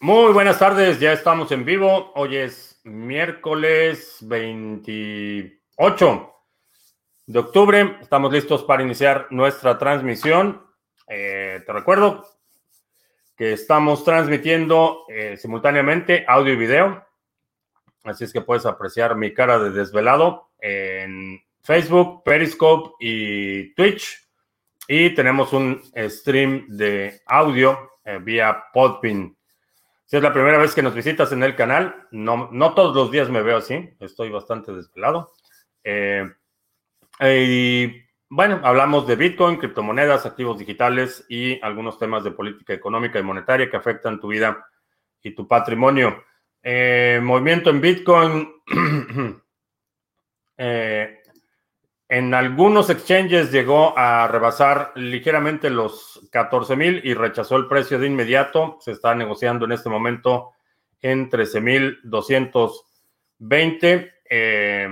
Muy buenas tardes, ya estamos en vivo. Hoy es miércoles 28 de octubre. Estamos listos para iniciar nuestra transmisión. Eh, te recuerdo que estamos transmitiendo eh, simultáneamente audio y video. Así es que puedes apreciar mi cara de desvelado en Facebook, Periscope y Twitch. Y tenemos un stream de audio eh, vía Podpin. Si es la primera vez que nos visitas en el canal, no, no todos los días me veo así, estoy bastante desvelado. Eh, y bueno, hablamos de Bitcoin, criptomonedas, activos digitales y algunos temas de política económica y monetaria que afectan tu vida y tu patrimonio. Eh, movimiento en Bitcoin. eh, en algunos exchanges llegó a rebasar ligeramente los 14 mil y rechazó el precio de inmediato. Se está negociando en este momento en 13 mil 220. Eh,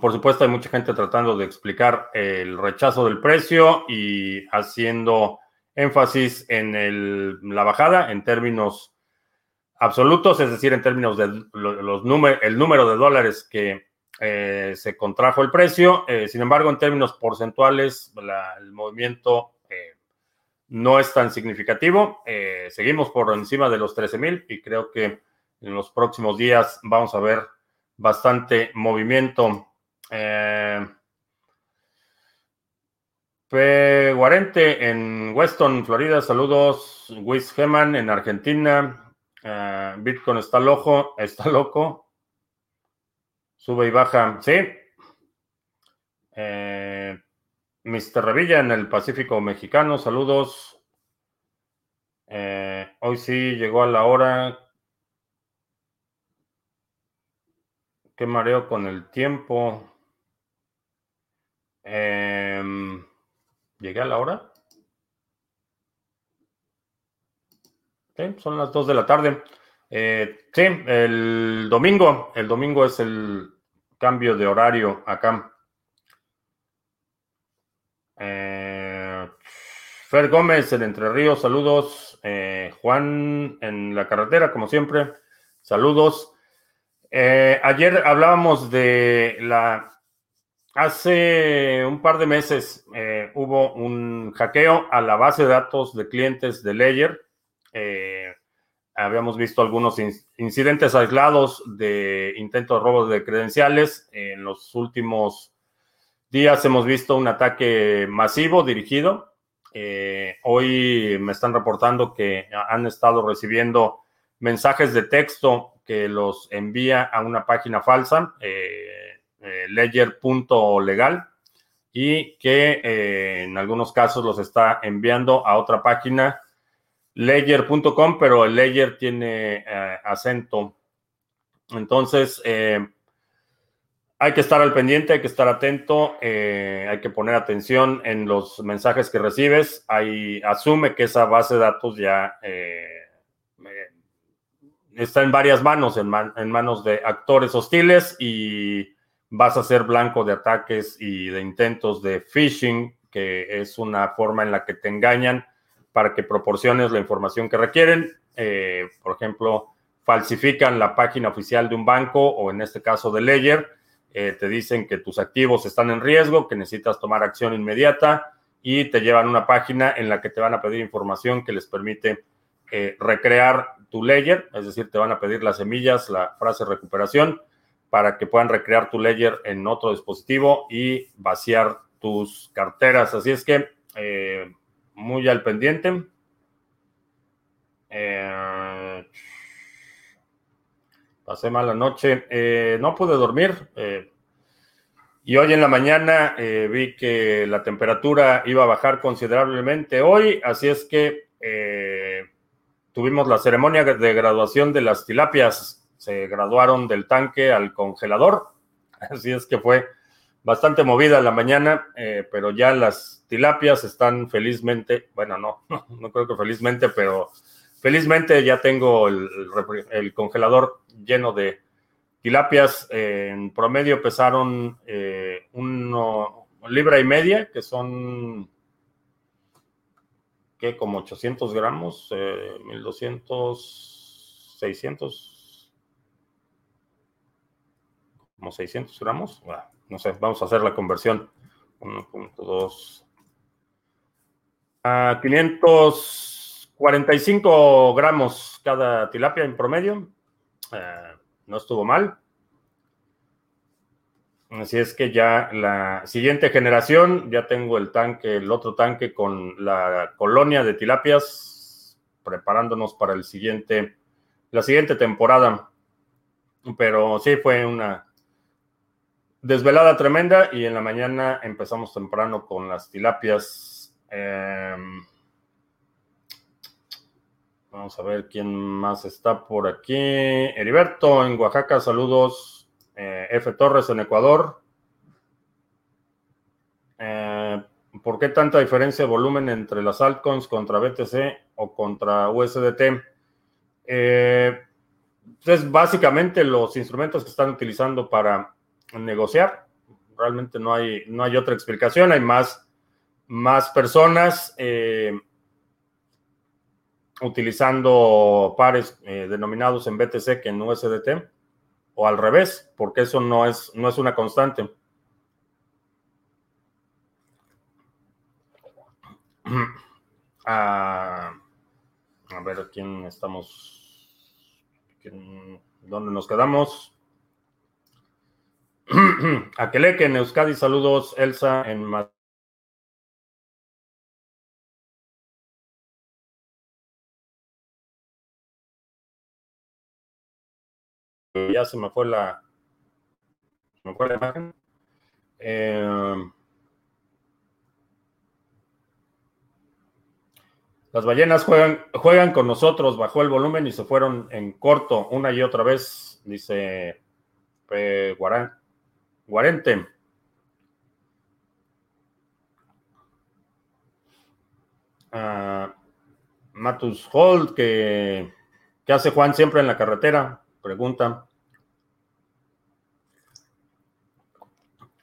por supuesto, hay mucha gente tratando de explicar el rechazo del precio y haciendo énfasis en la bajada en términos absolutos, es decir, en términos de los el número de dólares que eh, se contrajo el precio. Eh, sin embargo, en términos porcentuales, el movimiento eh, no es tan significativo. seguimos por encima de los 13 mil y creo que en los próximos días vamos a ver bastante movimiento. Guarente en Weston, Florida. Saludos. Wiz Geman en Argentina. Bitcoin está loco, está loco. Sube y baja, sí. Eh, Mr. Revilla en el Pacífico Mexicano, saludos. Eh, hoy sí llegó a la hora. Qué mareo con el tiempo. Em, ¿Llegué a la hora? Son las 2 de la tarde. Eh, sí, el domingo. El domingo es el cambio de horario acá. Eh, Fer Gómez en Entre Ríos, saludos. Eh, Juan en la carretera, como siempre, saludos. Eh, ayer hablábamos de la... Hace un par de meses hubo un hackeo a la base de datos de clientes de Ledger. Habíamos visto algunos incidentes aislados de intentos de robo de credenciales. En los últimos días hemos visto un ataque masivo dirigido. Eh, hoy me están reportando que han estado recibiendo mensajes de texto que los envía a una página falsa, eh, eh, ledger.legal, y que en algunos casos los está enviando a otra página ledger.com, pero el ledger tiene eh, acento. Entonces, eh, hay que estar al pendiente, hay que estar atento, eh, hay que poner atención en los mensajes que recibes. Ahí asume que esa base de datos ya está en varias manos, en, en manos de actores hostiles y vas a ser blanco de ataques y de intentos de phishing, que es una forma en la que te engañan para que proporciones la información que requieren. Eh, por ejemplo, falsifican la página oficial de un banco o en este caso de Ledger. Eh, te dicen que tus activos están en riesgo, que necesitas tomar acción inmediata y te llevan una página en la que te van a pedir información que les permite eh, recrear tu Ledger, es decir, te van a pedir las semillas, la frase recuperación, para que puedan recrear tu Ledger en otro dispositivo y vaciar tus carteras. Así es que muy al pendiente. Eh, pasé mala noche. Eh, no pude dormir. Eh, y hoy en la mañana vi que la temperatura iba a bajar considerablemente hoy. Así es que tuvimos la ceremonia de graduación de las tilapias. Se graduaron del tanque al congelador. Así es que fue bastante movida la mañana, pero ya las tilapias están felizmente, bueno, no, no, creo que felizmente, pero felizmente ya tengo el, congelador lleno de tilapias. en promedio pesaron eh, una libra y media, que son ¿qué? Como 800 gramos, eh, 1200, 600, como 600 gramos. Bueno, no sé, vamos a hacer la conversión. 1.2 a 545 gramos cada tilapia en promedio. Eh, no estuvo mal. Así es que ya la siguiente generación, ya tengo el tanque, el otro tanque con la colonia de tilapias, preparándonos para el siguiente, la siguiente temporada. Pero sí fue una desvelada tremenda y en la mañana empezamos temprano con las tilapias. Em, vamos a ver quién más está por aquí. Heriberto en Oaxaca, saludos. Eh, F. Torres en Ecuador. Eh, ¿Por qué tanta diferencia de volumen entre las altcoins contra BTC o contra USDT? Eh, es básicamente los instrumentos que están utilizando para negociar. Realmente no hay, no hay otra explicación. Hay más, más personas utilizando pares denominados en BTC que en USDT o al revés, porque eso no es, no es una constante. Ah, a ver, ¿quién estamos? ¿Dónde nos quedamos? Aqueleque en Euskadi, saludos, Elsa en ya se me fue la, se me fue la imagen. Eh, las ballenas juegan, juegan con nosotros, bajó el volumen y se fueron en corto una y otra vez, dice Guarente. Uh, Matus Holt, que, que hace Juan siempre en la carretera, pregunta.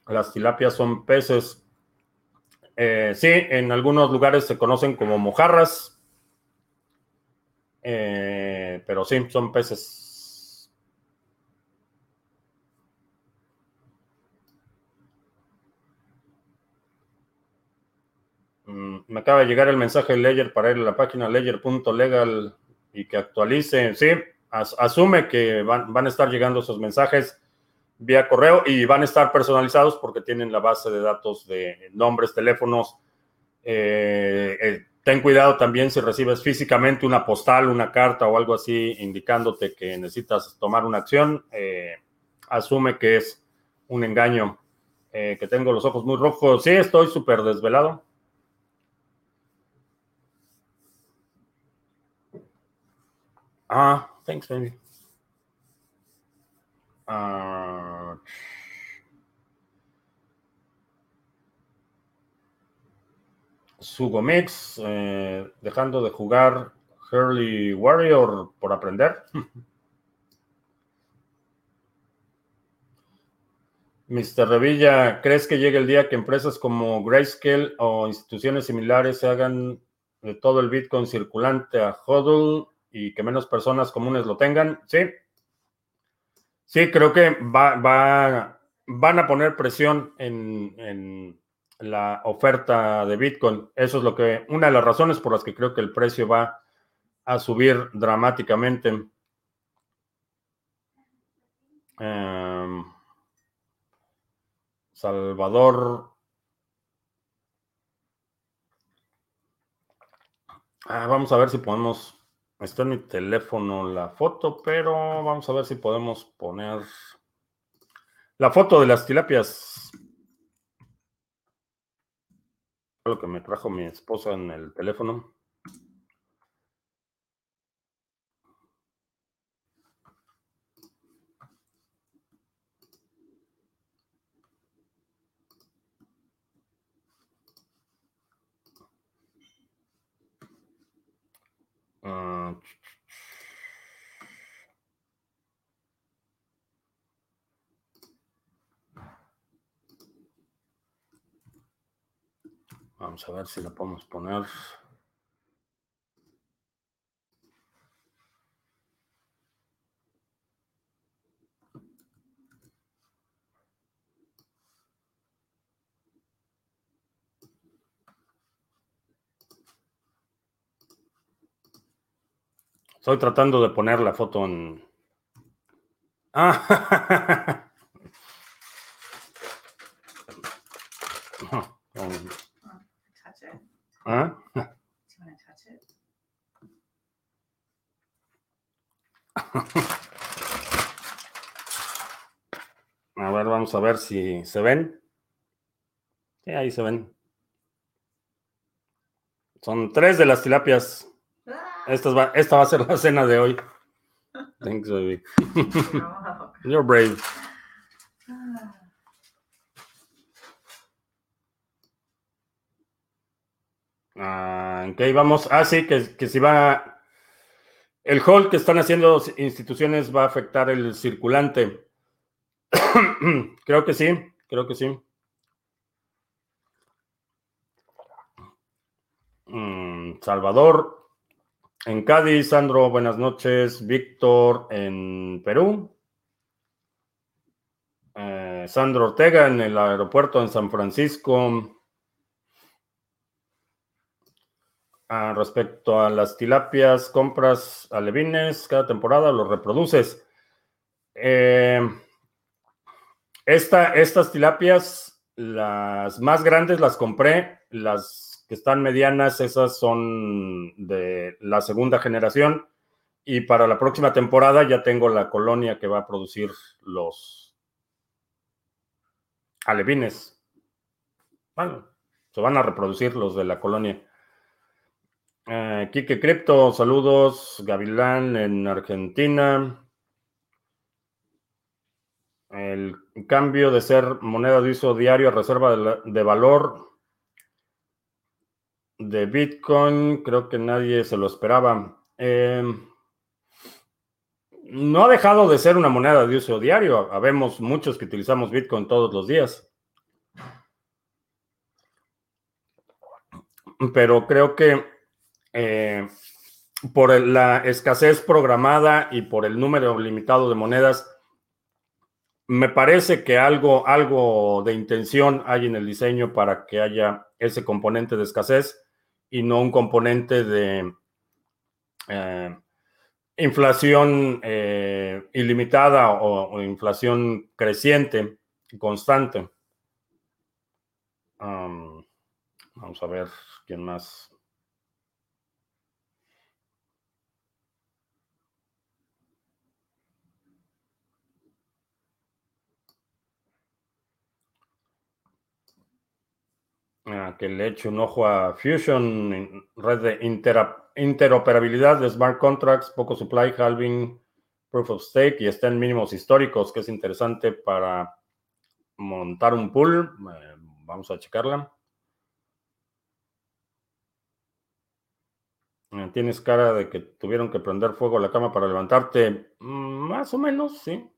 Las tilapias son peces. Eh, sí, en algunos lugares se conocen como mojarras. Eh, pero sí, son peces. Mm, me acaba de llegar el mensaje de Ledger para ir a la página ledger.legal y que actualice. Sí, asume que van, a estar llegando esos mensajes vía correo y van a estar personalizados porque tienen la base de datos de nombres, teléfonos. Eh, eh, ten cuidado también si recibes físicamente una postal, una carta o algo así indicándote que necesitas tomar una acción. Eh, asume que es un engaño. que tengo los ojos muy rojos. Sí, estoy súper desvelado. Ah, thanks, baby. Uh, Sugomix, eh, dejando de jugar Hurley Warrior por aprender. Mr. Revilla, ¿crees que llegue el día que empresas como Grayscale o instituciones similares se hagan de todo el Bitcoin circulante a HODL y que menos personas comunes lo tengan? Sí, Sí, creo que va, van a poner presión en, la oferta de Bitcoin. Eso es lo que, una de las razones por las que creo que el precio va a subir dramáticamente. Em, Salvador. Ah, vamos a ver si podemos Está en mi teléfono la foto, pero vamos a ver si podemos poner la foto de las tilapias. Lo que me trajo mi esposa en el teléfono. Vamos a ver si la podemos poner. Estoy tratando de poner la foto en... Ah, vamos a ver si se ven. Sí, ahí se ven. Son tres de las tilapias. Esta va, esta va a ser la cena de hoy. Thanks, baby. You're brave. Ah, ok, vamos. Ah, sí, que, que si va. El hall que están haciendo instituciones va a afectar el circulante. creo que sí, creo que sí. Mm, Salvador, en Cádiz, Sandro, buenas noches. Víctor, en Perú. Eh, Sandro Ortega, en el aeropuerto en San Francisco. Ah, respecto a las tilapias, compras alevines cada temporada, los reproduces. Eh, estas tilapias, las más grandes las compré, las que están medianas, esas son de la segunda generación. Y para la próxima temporada ya tengo la colonia que va a producir los alevines. Bueno, se van a reproducir los de la colonia. Uh, Quique Crypto, saludos. Gavilán en Argentina. El cambio de ser moneda de uso diario a reserva de, valor de Bitcoin, creo que nadie se lo esperaba. Em, no ha dejado de ser una moneda de uso diario. Habemos muchos que utilizamos Bitcoin todos los días. Pero creo que eh, por la escasez programada y por el número limitado de monedas, me parece que algo, algo de intención hay en el diseño para que haya ese componente de escasez y no un componente de eh, inflación eh, ilimitada o, inflación creciente, constante. vamos a ver quién más. Ah, que le eche un ojo a Fusion, red de interoperabilidad de smart contracts, poco supply, halving, proof of stake y está en mínimos históricos, que es interesante para montar un pool. Eh, vamos a checarla. Eh, tienes cara de que tuvieron que prender fuego a la cama para levantarte. Mm, más o menos, sí.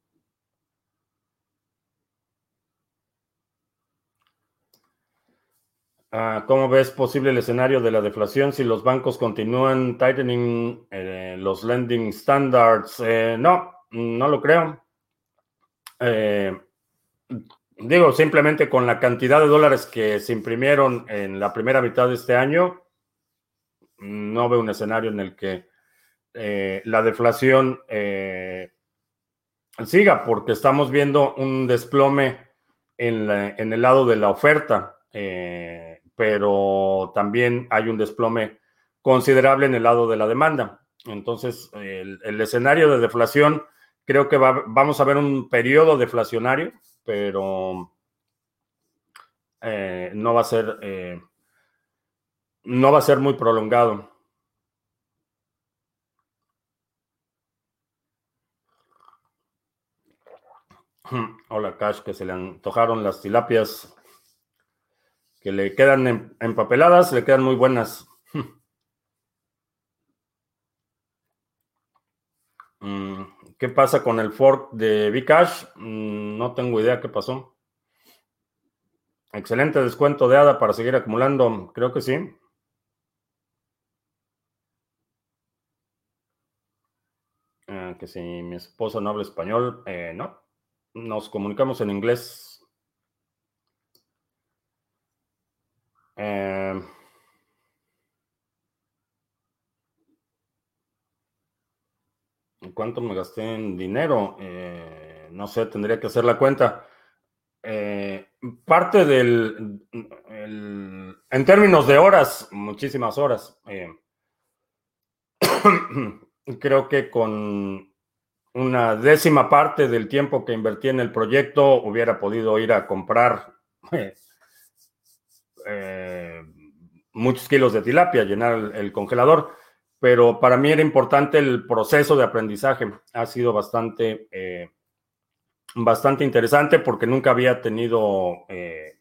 Ah, ¿Cómo ves posible el escenario de la deflación si los bancos continúan tightening eh, los lending standards? Eh, no, no lo creo. Eh, digo, simplemente con la cantidad de dólares que se imprimieron en la primera mitad de este año, no veo un escenario en el que la deflación siga, porque estamos viendo un desplome en, en el lado de la oferta pero también hay un desplome considerable en el lado de la demanda. Entonces, el, escenario de deflación, creo que vamos a ver un periodo deflacionario, pero eh, no va a ser eh, no va a ser muy prolongado. Hola, Cash, que se le antojaron las tilapias que le quedan empapeladas, le quedan muy buenas. Mm, ¿Qué pasa con el fork de Bcash? Mm, no tengo idea qué pasó. Excelente descuento de ADA para seguir acumulando. Creo que sí. Ah, que si mi esposo no habla español, eh, no. Nos comunicamos en inglés Eh, ¿Cuánto me gasté en dinero? no sé, tendría que hacer la cuenta. parte del, en términos de horas, muchísimas horas. creo que con una décima parte del tiempo que invertí en el proyecto hubiera podido ir a comprar eh, muchos kilos de tilapia, llenar el, congelador, pero para mí era importante el proceso de aprendizaje. Ha sido bastante, eh, bastante interesante porque nunca había tenido, eh,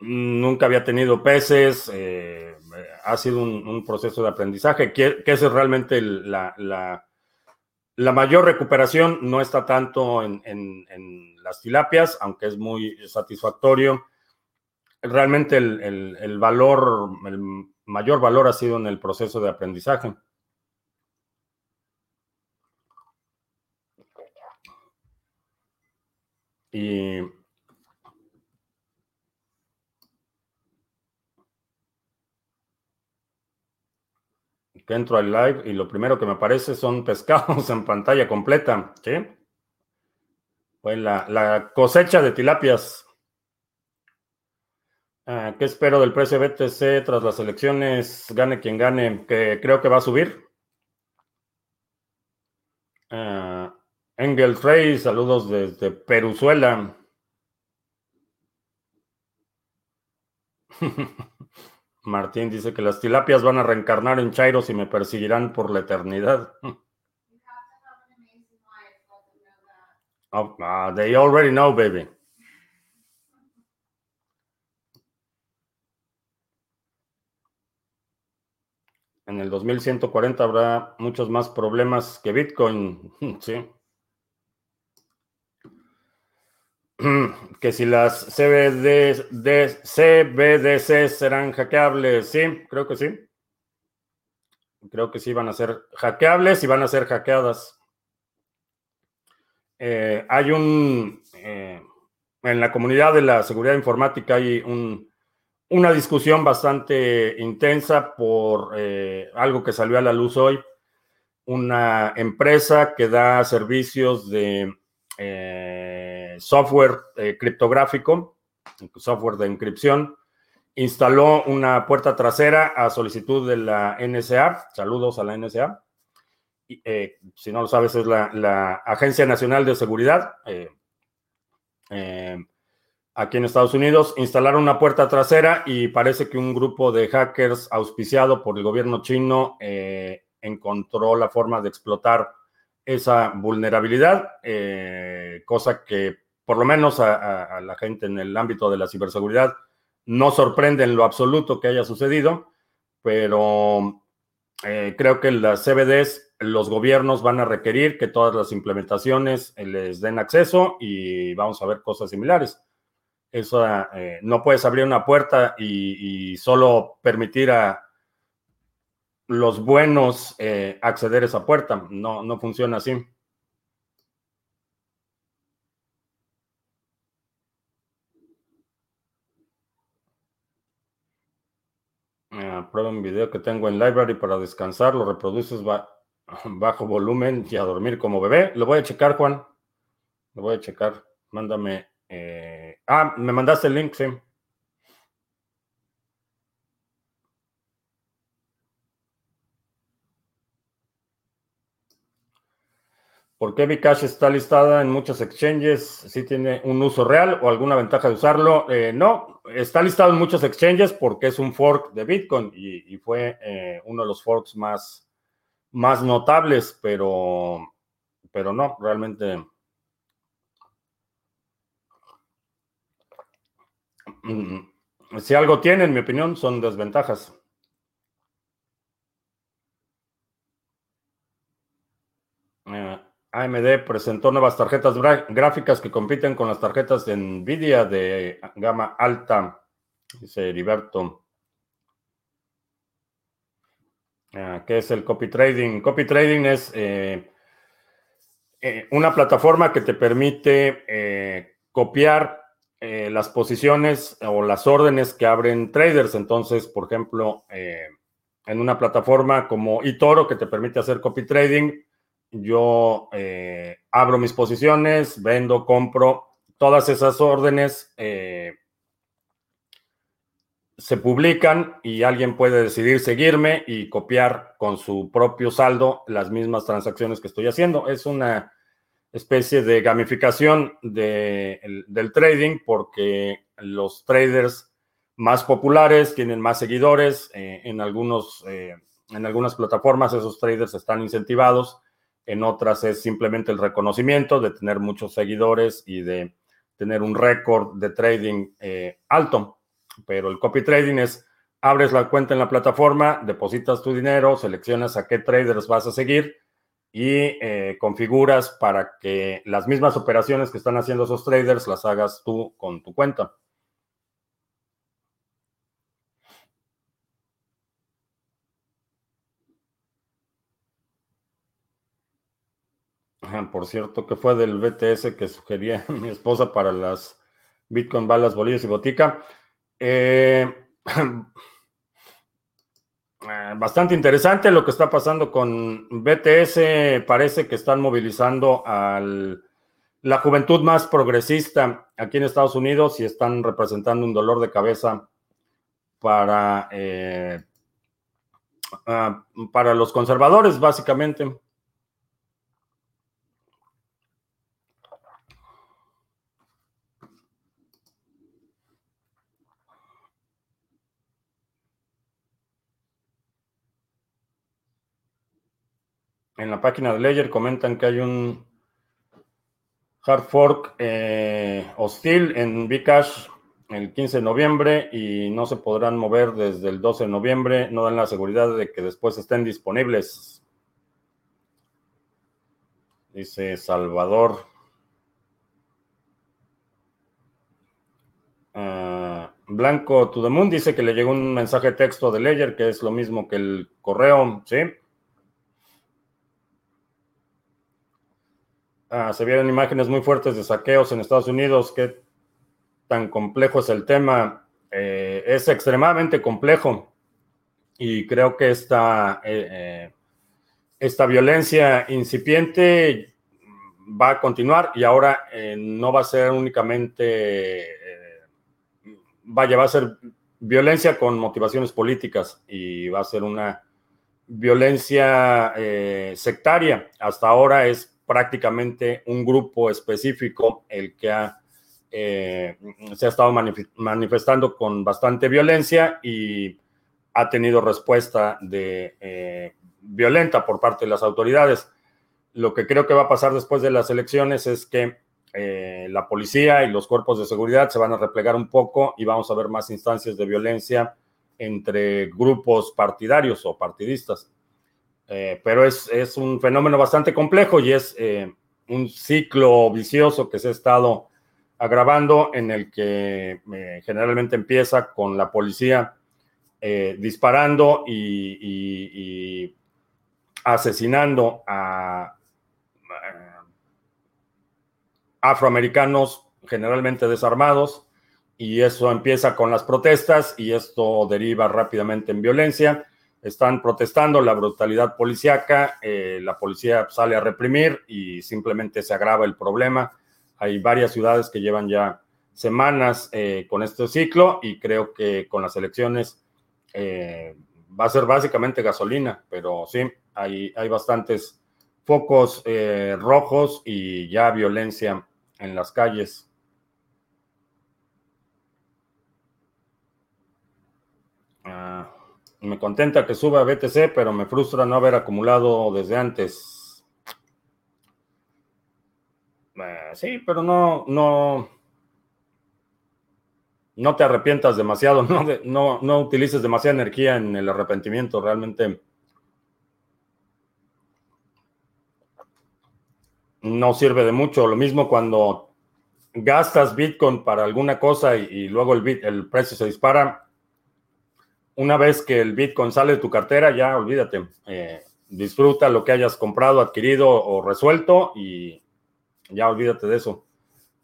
nunca había tenido peces ha sido un, proceso de aprendizaje, que, es realmente la, la, mayor recuperación, no está tanto en, las tilapias, aunque es muy satisfactorio. Realmente el, el valor, el mayor valor ha sido en el proceso de aprendizaje. Y entro al live y lo primero que me aparece son pescados en pantalla completa. ¿sí? Pues la, cosecha de tilapias. Ah, ¿Qué espero del precio BTC tras las elecciones? Gane quien gane, que creo que va a subir. Uh, Engel Rey, saludos desde Peruzuela. Martín dice que las tilapias van a reencarnar en chairos y me perseguirán por la eternidad. Oh, ah, they already know, baby. En el 2140 habrá muchos más problemas que Bitcoin. Sí. que si las CBD, CBDC serán hackeables, sí, creo que sí. Creo que sí van a ser hackeables y van a ser hackeadas. Eh, hay un, eh, en la comunidad de la seguridad informática hay una discusión bastante intensa por eh, algo que salió a la luz hoy. Una empresa que da servicios de software eh, criptográfico, software de encripción, instaló una puerta trasera a solicitud de la NSA. Saludos a la NSA. Eh, si no lo sabes, es la, Agencia Nacional de Seguridad eh, aquí en Estados Unidos. Instalaron una puerta trasera y parece que un grupo de hackers auspiciado por el gobierno chino encontró la forma de explotar esa vulnerabilidad, cosa que por lo menos a, la gente en el ámbito de la ciberseguridad, no sorprende en lo absoluto que haya sucedido, pero eh, creo que las CBDs, los gobiernos van a requerir que todas las implementaciones eh, les den acceso y vamos a ver cosas similares. Eso, eh, no puedes abrir una puerta y, solo permitir a los buenos acceder a esa puerta. No, no funciona así. prueba un video que tengo en Library para descansar, lo reproduces bajo volumen y a dormir como bebé. Lo voy a checar, Juan. Lo voy a checar. Mándame. Eh, ah, me mandaste el link, sí. ¿Por qué Bcash está listada en muchos exchanges? ¿Sí tiene un uso real o alguna ventaja de usarlo? Eh, no, está listado en muchos exchanges porque es un fork de Bitcoin y, fue eh, uno de los forks más, más notables, pero, pero no, realmente. Si algo tiene, en mi opinión, son desventajas. Eh, AMD presentó nuevas tarjetas gráficas que compiten con las tarjetas de Nvidia de gama alta, dice Heriberto. Ah, ¿Qué es el copy trading? Copy trading es eh, eh, una plataforma que te permite eh, las posiciones o las órdenes que abren traders. Entonces, por ejemplo, en una plataforma como eToro que te permite hacer copy trading. Yo eh, abro mis posiciones, vendo, compro. Todas esas órdenes eh, se publican y alguien puede decidir seguirme y copiar con su propio saldo las mismas transacciones que estoy haciendo. Es una especie de gamificación del trading porque los traders más populares tienen más seguidores. Eh, en, algunos, eh, en algunas plataformas esos traders están incentivados. En otras es simplemente el reconocimiento de tener muchos seguidores y de tener un récord de trading eh, alto. Pero el copy trading es, abres la cuenta en la plataforma, depositas tu dinero, seleccionas a qué traders vas a seguir y eh, configuras para que las mismas operaciones que están haciendo esos traders las hagas tú con tu cuenta. Por cierto, que fue del BTS que sugería mi esposa para las Bitcoin, balas, bolillos y botica. Eh, bastante interesante lo que está pasando con BTS. Parece que están movilizando a la juventud más progresista aquí en Estados Unidos y están representando un dolor de cabeza para, eh, ah, para los conservadores, básicamente. En la página de Ledger comentan que hay un hard fork eh, hostil en Bcash el 15 de noviembre y no se podrán mover desde el 12 de noviembre. No dan la seguridad de que después estén disponibles. Dice Salvador. Ah, Blanco to the Moon dice que le llegó un mensaje de texto de Ledger que es lo mismo que el correo, ¿sí? Ah, se vieron imágenes muy fuertes de saqueos en Estados Unidos. ¿Qué tan complejo es el tema? Eh, es extremadamente complejo y creo que esta, eh, eh, esta violencia incipiente va a continuar y ahora no va a ser únicamente, vaya, va a ser violencia con motivaciones políticas y va a ser una violencia sectaria. Hasta ahora es prácticamente un grupo específico el que eh, se ha estado manifestando con bastante violencia y ha tenido respuesta de, eh, violenta por parte de las autoridades. Lo que creo que va a pasar después de las elecciones es que eh, la policía y los cuerpos de seguridad se van a replegar un poco y vamos a ver más instancias de violencia entre grupos partidarios o partidistas. Eh, pero es, un fenómeno bastante complejo y es eh, un ciclo vicioso que se ha estado agravando en el que eh, generalmente empieza con la policía disparando y, asesinando a afroamericanos generalmente desarmados y eso empieza con las protestas y esto deriva rápidamente en violencia están protestando la brutalidad policíaca, eh, la policía sale a reprimir y simplemente se agrava el problema. Hay varias ciudades que llevan ya semanas eh, con este ciclo y creo que con las elecciones eh, va a ser básicamente gasolina, pero sí, hay, hay bastantes focos rojos y ya violencia en las calles. Ah. Me contenta que suba BTC, pero me frustra no haber acumulado desde antes. Eh, sí, pero no, no, no te arrepientas demasiado, no, no, no utilices demasiada energía en el arrepentimiento, realmente no sirve de mucho. Lo mismo cuando gastas Bitcoin para alguna cosa y, luego el precio se dispara, una vez que el Bitcoin sale de tu cartera, ya olvídate. Eh, disfruta lo que hayas comprado, adquirido o resuelto y ya olvídate de eso.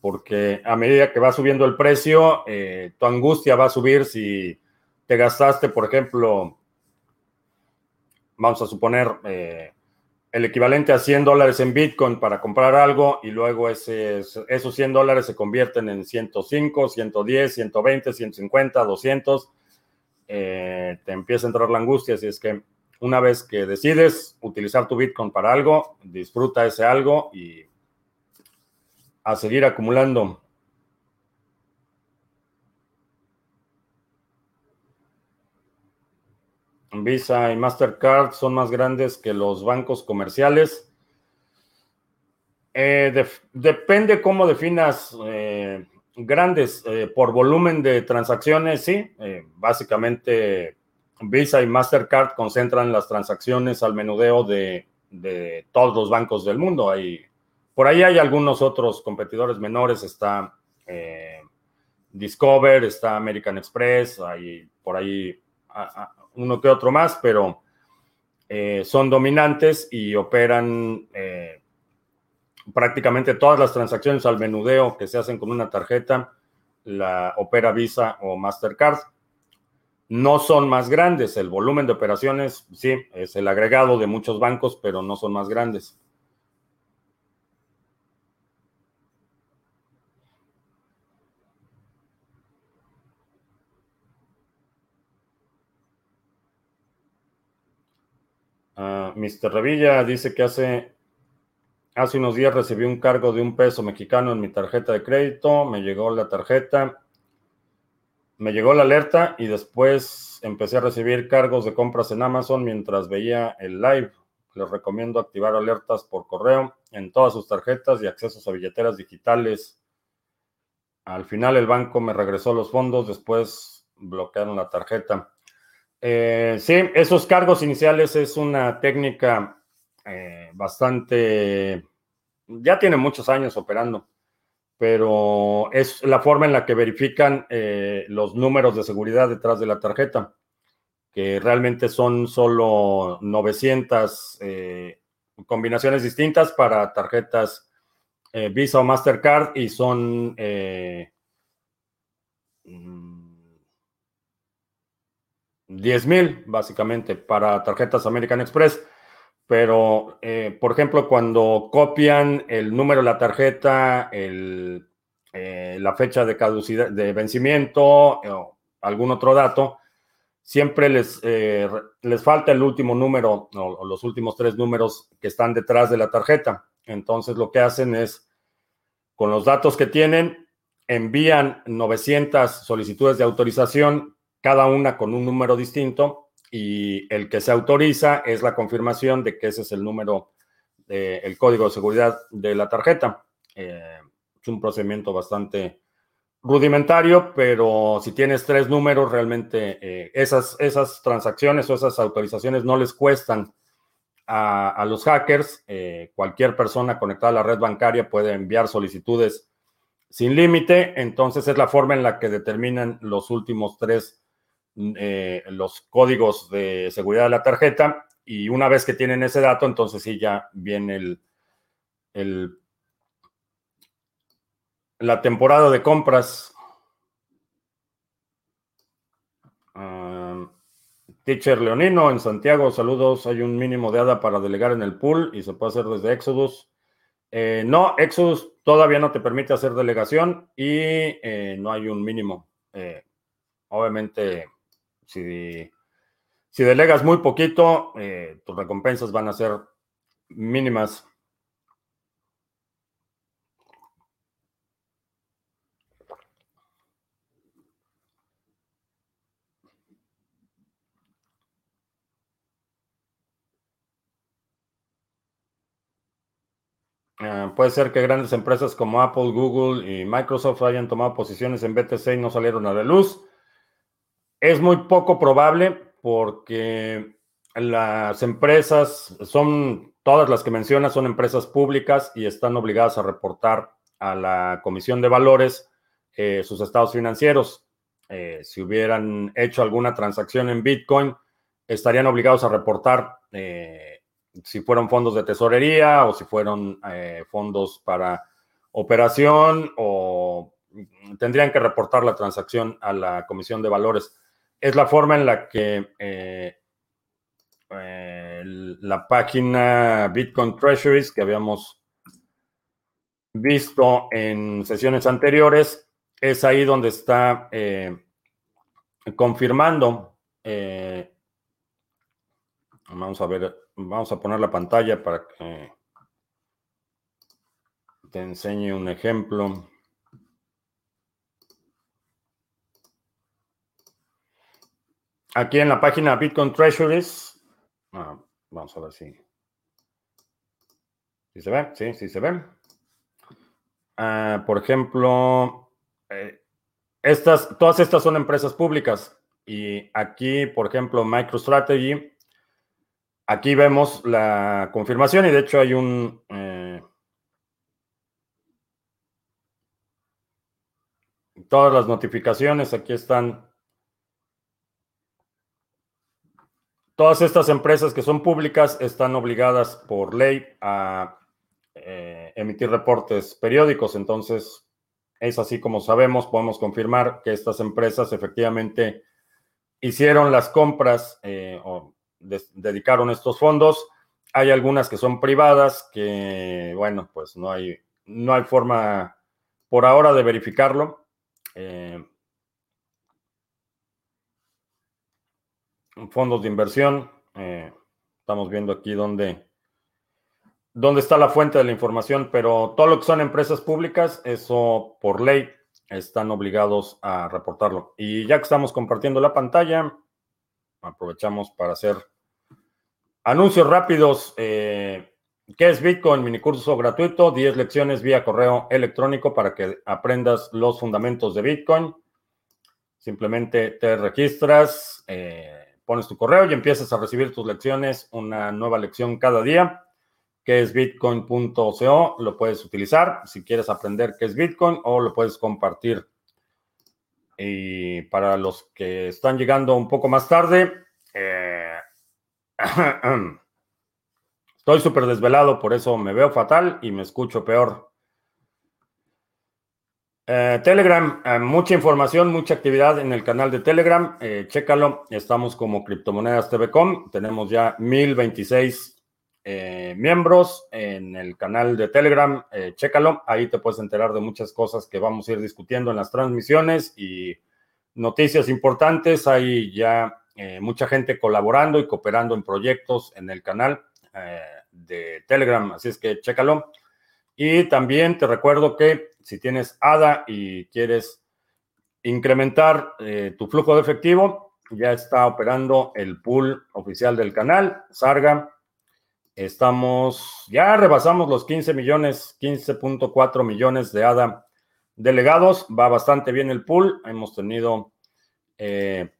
Porque a medida que va subiendo el precio, eh, tu angustia va a subir si te gastaste, por ejemplo, vamos a suponer, el equivalente a 100 dólares en Bitcoin para comprar algo y luego ese, esos 100 dólares se convierten en 105, 110, 120, 150, 200, te empieza a entrar la angustia. Así es que una vez que decides utilizar tu Bitcoin para algo, disfruta ese algo y a seguir acumulando. Visa y Mastercard son más grandes que los bancos comerciales. Eh, depende cómo definas eh, grandes. Eh, por volumen de transacciones, sí. básicamente, Visa y Mastercard concentran las transacciones al menudeo de, de, todos los bancos del mundo. Hay, por ahí hay algunos otros competidores menores. Está Discover, está American Express, hay por ahí uno que otro más, pero eh, son dominantes y operan eh, prácticamente todas las transacciones al menudeo que se hacen con una tarjeta, la opera Visa o Mastercard. No son más grandes, el volumen de operaciones, sí, es el agregado de muchos bancos, pero no son más grandes. Uh, Mr. Revilla dice que hace, hace unos días recibí un cargo de un peso mexicano en mi tarjeta de crédito, me llegó la tarjeta, me llegó la alerta y después empecé a recibir cargos de compras en Amazon mientras veía el live. Les recomiendo activar alertas por correo en todas sus tarjetas y accesos a billeteras digitales. Al final el banco me regresó los fondos, después bloquearon la tarjeta. Eh, sí, esos cargos iniciales es una técnica eh, bastante, ya tiene muchos años operando, pero es la forma en la que verifican eh, los números de seguridad detrás de la tarjeta, que realmente son solo 900 combinaciones distintas para tarjetas Visa o Mastercard y son... 10 mil, básicamente, para tarjetas American Express. Pero, eh, por ejemplo, cuando copian el número de la tarjeta, eh, la fecha de caducidad, de vencimiento o algún otro dato, siempre les, eh, les falta el último número o, los últimos tres números que están detrás de la tarjeta. Entonces, lo que hacen es, con los datos que tienen, envían 900 solicitudes de autorización cada una con un número distinto y el que se autoriza es la confirmación de que ese es el número, el código de seguridad de la tarjeta. Eh, es un procedimiento bastante rudimentario, pero si tienes tres números, realmente eh, esas, esas transacciones o esas autorizaciones no les cuestan a, los hackers. Eh, cualquier persona conectada a la red bancaria puede enviar solicitudes sin límite, entonces es la forma en la que determinan los últimos tres eh, los códigos de seguridad de la tarjeta y una vez que tienen ese dato, entonces sí ya viene el, la temporada de compras. Teacher Leonino en Santiago, saludos. Hay un mínimo de ADA para delegar en el pool y se puede hacer desde Exodus. Eh, no, Exodus todavía no te permite hacer delegación y eh, no hay un mínimo. obviamente si, delegas muy poquito, eh, tus recompensas van a ser mínimas. Eh, puede ser que grandes empresas como Apple, Google y Microsoft hayan tomado posiciones en BTC y no salieron a la luz. Es muy poco probable porque las empresas son, todas las que mencionas son empresas públicas y están obligadas a reportar a la Comisión de Valores eh, sus estados financieros. Eh, si hubieran hecho alguna transacción en Bitcoin, estarían obligados a reportar eh, si fueron fondos de tesorería o si fueron fondos para operación o tendrían que reportar la transacción a la Comisión de Valores es la forma en la que eh, eh, la página Bitcoin Treasuries que habíamos visto en sesiones anteriores, es ahí donde está eh, confirmando. Vamos a ver, vamos a poner la pantalla para que te enseñe un ejemplo. Aquí en la página Bitcoin Treasuries, ah, vamos a ver si, si se ve, sí, sí se ve. Ah, por ejemplo, eh, estas, todas estas son empresas públicas y aquí, por ejemplo, MicroStrategy, aquí vemos la confirmación y de hecho hay un... Eh, todas las notificaciones aquí están. Todas estas empresas que son públicas están obligadas por ley a eh, emitir reportes periódicos. Entonces, es así como sabemos, podemos confirmar que estas empresas efectivamente hicieron las compras eh, o dedicaron estos fondos. Hay algunas que son privadas que, bueno, pues no hay, no hay forma por ahora de verificarlo. Eh, fondos de inversión. estamos viendo aquí dónde dónde está la fuente de la información, pero todo lo que son empresas públicas, eso por ley están obligados a reportarlo. Y ya que estamos compartiendo la pantalla, aprovechamos para hacer anuncios rápidos. Eh, ¿Qué es Bitcoin? Minicurso gratuito, 10 lecciones vía correo electrónico para que aprendas los fundamentos de Bitcoin. Simplemente te registras, eh, pones tu correo y empiezas a recibir tus lecciones, una nueva lección cada día que es bitcoin.co, lo puedes utilizar si quieres aprender qué es Bitcoin o lo puedes compartir. Y para los que están llegando un poco más tarde, eh, estoy súper desvelado, por eso me veo fatal y me escucho peor. Eh, Telegram, eh, mucha información, mucha actividad en el canal de Telegram. chécalo, estamos como Criptomonedas TV.com. Tenemos ya 1026 eh, miembros en el canal de Telegram, eh, chécalo, ahí te puedes enterar de muchas cosas que vamos a ir discutiendo en las transmisiones y noticias importantes. Hay ya eh, mucha gente colaborando y cooperando en proyectos en el canal de Telegram, así es que chécalo. Y también te recuerdo que si tienes ADA y quieres incrementar tu flujo de efectivo, ya está operando el pool oficial del canal, Sarga Estamos, ya rebasamos los 15 millones, 15.4 millones de ADA delegados. Va bastante bien el pool. Hemos tenido eh,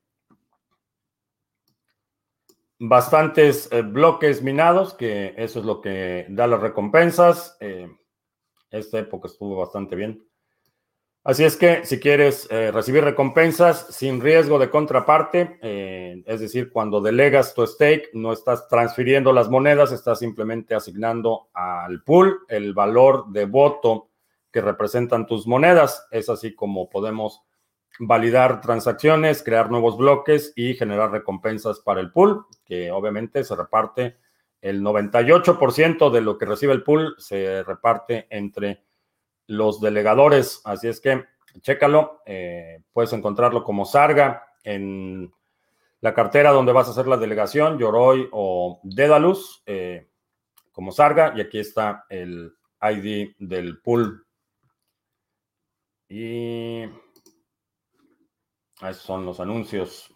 bastantes eh, bloques minados, que eso es lo que da las recompensas. Eh, esta época estuvo bastante bien. Así es que si quieres eh, recibir recompensas sin riesgo de contraparte, eh, es decir, cuando delegas tu stake, no estás transfiriendo las monedas, estás simplemente asignando al pool el valor de voto que representan tus monedas. Es así como podemos validar transacciones, crear nuevos bloques y generar recompensas para el pool, que obviamente se reparte el 98% de lo que recibe el pool, se reparte entre los delegadores. Así es que chécalo. Eh, puedes encontrarlo como Sarga en la cartera donde vas a hacer la delegación, Yoroi o Dedalus, eh, como Sarga. Y aquí está el ID del pool. Y esos son los anuncios.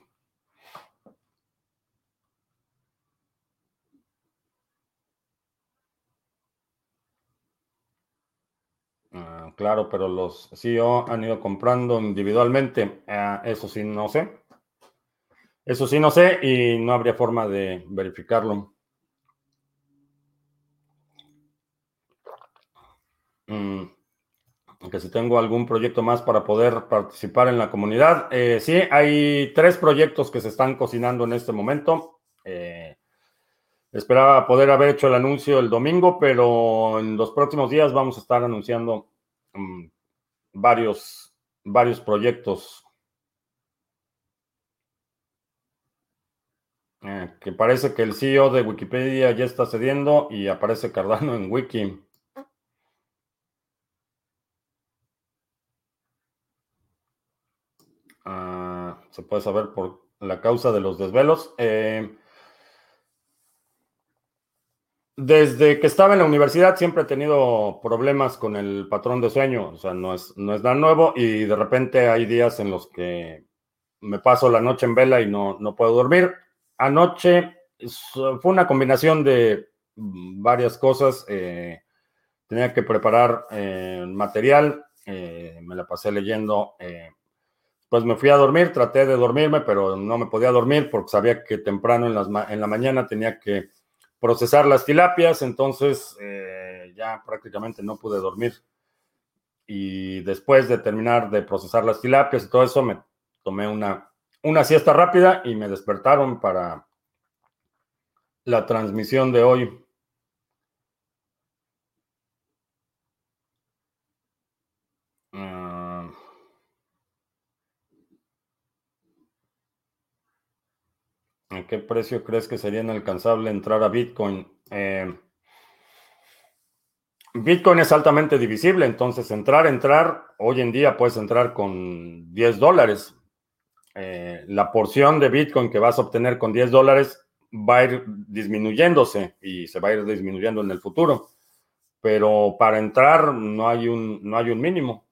Ah, claro, pero los CEO han ido comprando individualmente. Ah, eso sí, no sé. Eso sí, no sé y no habría forma de verificarlo. Mm, que si tengo algún proyecto más para poder participar en la comunidad. Eh, sí, hay tres proyectos que se están cocinando en este momento. Eh, Esperaba poder haber hecho el anuncio el domingo, pero en los próximos días vamos a estar anunciando mm, varios, varios proyectos. Eh, que parece que el CEO de Wikipedia ya está cediendo y aparece Cardano en Wiki. Ah, se puede saber por la causa de los desvelos. Eh, desde que estaba en la universidad siempre he tenido problemas con el patrón de sueño, o sea, no es, no es nada nuevo y de repente hay días en los que me paso la noche en vela y no, no puedo dormir. Anoche fue una combinación de varias cosas. Eh, tenía que preparar eh, material, eh, me la pasé leyendo. pues me fui a dormir, traté de dormirme, pero no me podía dormir porque sabía que temprano en, las en la mañana tenía que procesar las tilapias, entonces ya prácticamente no pude dormir. Y después de terminar de procesar las tilapias y todo eso, me tomé una una siesta rápida y me despertaron para la transmisión de hoy. ¿En qué precio crees que sería inalcanzable entrar a Bitcoin? Eh, Bitcoin es altamente divisible, entonces entrar, entrar, hoy en día puedes entrar con 10 dólares. Eh, la porción de Bitcoin que vas a obtener con 10 dólares va a ir disminuyéndose y se va a ir disminuyendo en el futuro. Pero para entrar no hay un, no hay un mínimo.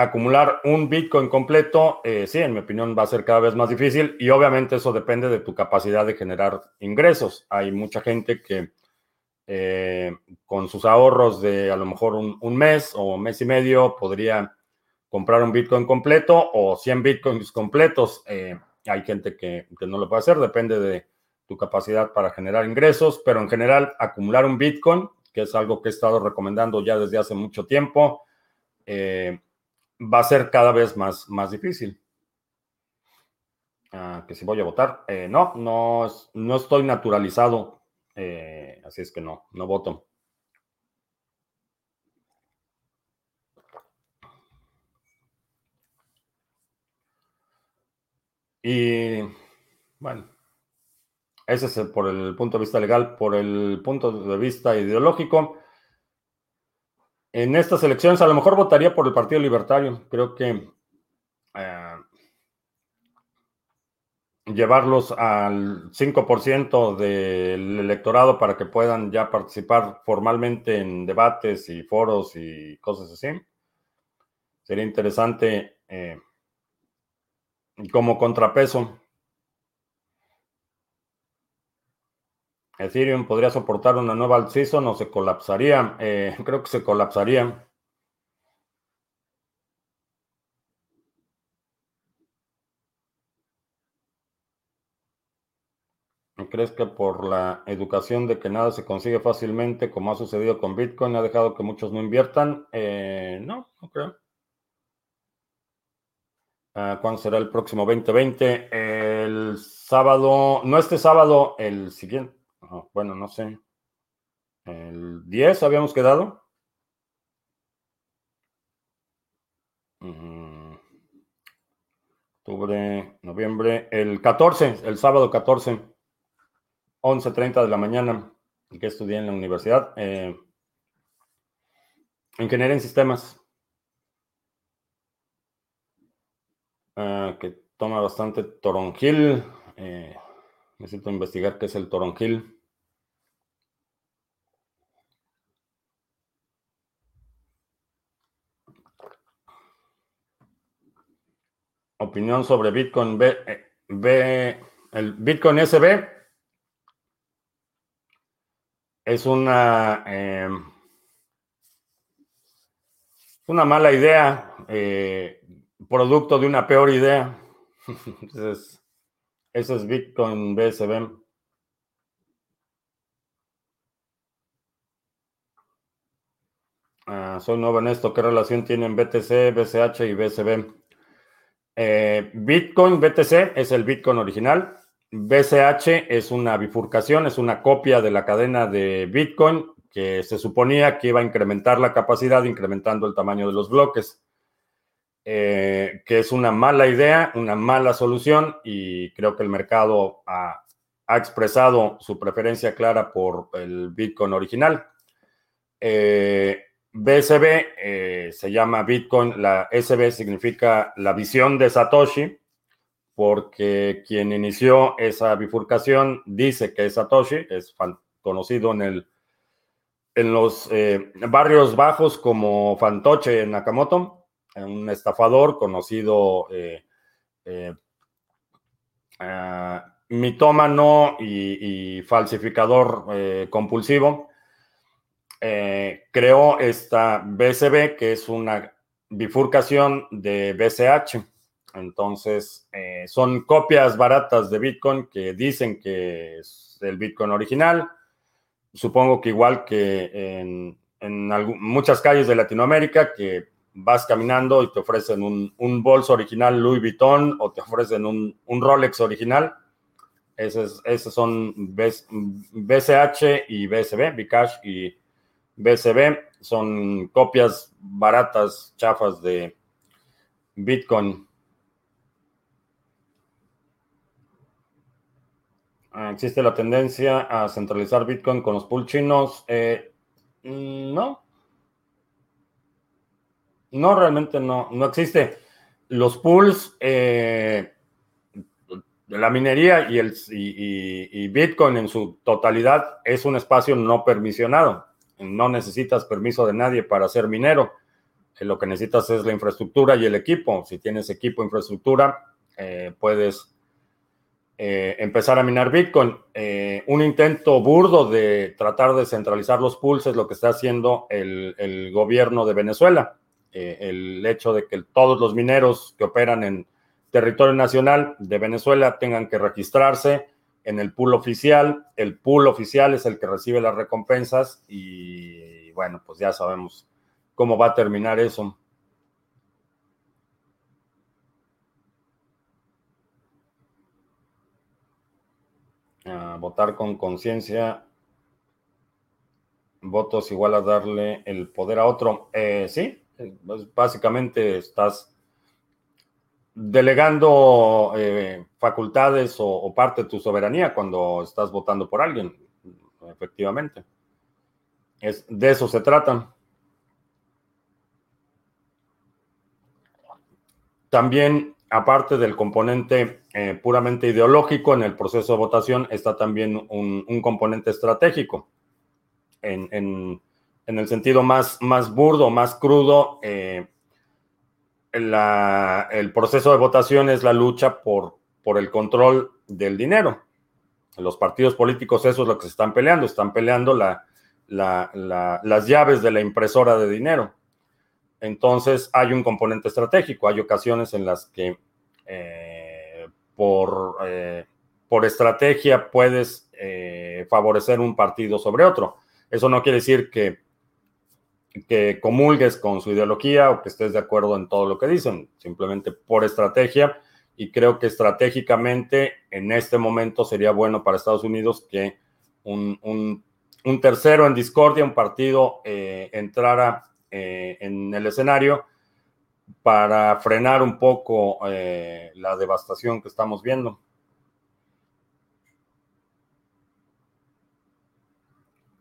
Acumular un Bitcoin completo, eh, sí, en mi opinión va a ser cada vez más difícil y obviamente eso depende de tu capacidad de generar ingresos. Hay mucha gente que eh, con sus ahorros de a lo mejor un, mes o mes y medio podría comprar un Bitcoin completo o 100 Bitcoins completos. Eh, hay gente que, no lo puede hacer, depende de tu capacidad para generar ingresos, pero en general acumular un Bitcoin, que es algo que he estado recomendando ya desde hace mucho tiempo, eh, va a ser cada vez más, más difícil. Ah, que si voy a votar, eh, no, no, no estoy naturalizado, así es que no, no voto. Y bueno, ese es por el punto de vista legal, por el punto de vista ideológico. En estas elecciones a lo mejor votaría por el Partido Libertario. Creo que eh, llevarlos al 5% del electorado para que puedan ya participar formalmente en debates y foros y cosas así. Sería interesante. Eh, como contrapeso. Ethereum podría soportar una nueva alt season o se colapsaría. Eh, creo que se colapsaría. ¿Crees que por la educación de que nada se consigue fácilmente, como ha sucedido con Bitcoin, ha dejado que muchos no inviertan? Eh, no, no creo. Ah, ¿Cuándo será el próximo 2020? El sábado, no este sábado, el siguiente. Bueno, no sé. El 10 habíamos quedado. Octubre, noviembre, el 14, el sábado 14, 11.30 de la mañana, que estudié en la universidad. Eh, ingeniería en sistemas. Ah, que toma bastante toronjil. Eh, necesito investigar qué es el toronjil. Opinión sobre Bitcoin B, eh, el Bitcoin SB es una em, una mala idea. Eh, producto de una peor idea. Entonces, eso es Bitcoin BSB. Ah, soy nuevo en esto. ¿Qué relación tienen BTC, BCH y BSB? Eh, Bitcoin BTC es el Bitcoin original. BCH es una bifurcación, es una copia de la cadena de Bitcoin que se suponía que iba a incrementar la capacidad incrementando el tamaño de los bloques. que es una mala idea, una mala solución y creo que el mercado ha, ha expresado su preferencia clara por el Bitcoin original. BSB eh, se llama Bitcoin, la SB significa la visión de Satoshi, porque quien inició esa bifurcación dice que es Satoshi, es conocido en, el, en los eh, barrios bajos como Fantoche Nakamoto, un estafador conocido eh, ah, mitómano y falsificador compulsivo eh, creó esta BCB, que es una bifurcación de BCH. Entonces, eh, son copias baratas de Bitcoin que dicen que es el Bitcoin original. Supongo que igual que en, muchas calles de Latinoamérica, que vas caminando y te ofrecen un, bolso original Louis Vuitton o te ofrecen un, Rolex original. Esos, son BCH y BSB, Bcash y BCB, son copias baratas, chafas de Bitcoin. Ah, ¿Existe la tendencia a centralizar Bitcoin con los pools chinos? Eh, mm, no. No, realmente no, no existe. Los pools, eh, la minería y, el, y Bitcoin en su totalidad es un espacio no permisionado no necesitas permiso de nadie para ser minero. Eh, lo que necesitas es la infraestructura y el equipo. Si tienes equipo, infraestructura, eh, puedes eh, empezar a minar Bitcoin. un intento burdo de tratar de centralizar los pools es lo que está haciendo el, el gobierno de Venezuela. el hecho de que todos los mineros que operan en territorio nacional de Venezuela tengan que registrarse en el pool oficial. El pool oficial es el que recibe las recompensas y bueno, pues ya sabemos cómo va a terminar eso. votar con conciencia. Votos igual a darle el poder a otro. Eh, sí, pues básicamente estás delegando eh, facultades o, parte de tu soberanía cuando estás votando por alguien, efectivamente. Es, de eso se trata. También, aparte del componente eh, puramente ideológico en el proceso de votación, está también un, componente estratégico. En, el sentido más, más burdo, más crudo, eh, el proceso de votación es la lucha por, por el control del dinero. Los partidos políticos, eso es lo que se están peleando, están peleando la, las llaves de la impresora de dinero. Entonces hay un componente estratégico, hay ocasiones en las que eh, por, eh, por estrategia puedes eh, favorecer un partido sobre otro. Eso no quiere decir que que comulgues con su ideología o que estés de acuerdo en todo lo que dicen, simplemente por estrategia. Y creo que estratégicamente en este momento sería bueno para Estados Unidos que un, tercero en discordia, un partido, eh, entrara eh, en el escenario para frenar un poco eh, la devastación que estamos viendo.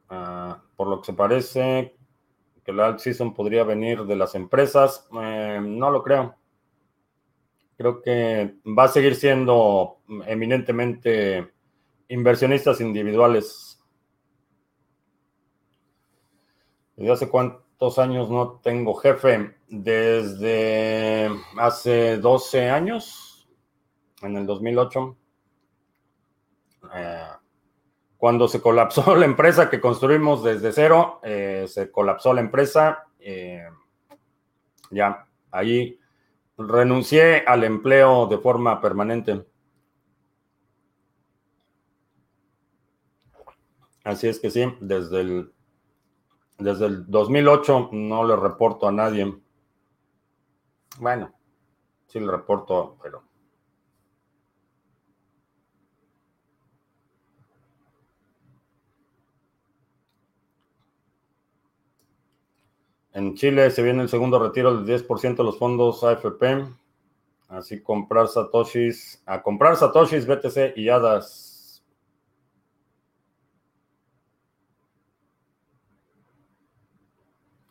Ah, por lo que se parece, que la alt season podría venir de las empresas. Eh, no lo creo. Creo que va a seguir siendo eminentemente inversionistas individuales. ¿Desde hace cuántos años no tengo jefe? Desde hace 12 años, en el 2008. Cuando se colapsó la empresa que construimos desde cero, eh, se colapsó la empresa. Eh, ya, ahí renuncié al empleo de forma permanente. Así es que sí, desde el, desde el 2008 no le reporto a nadie. Bueno, sí le reporto, pero En Chile se viene el segundo retiro del 10% de los fondos AFP. Así comprar satoshis, a comprar satoshis, BTC y HADAS.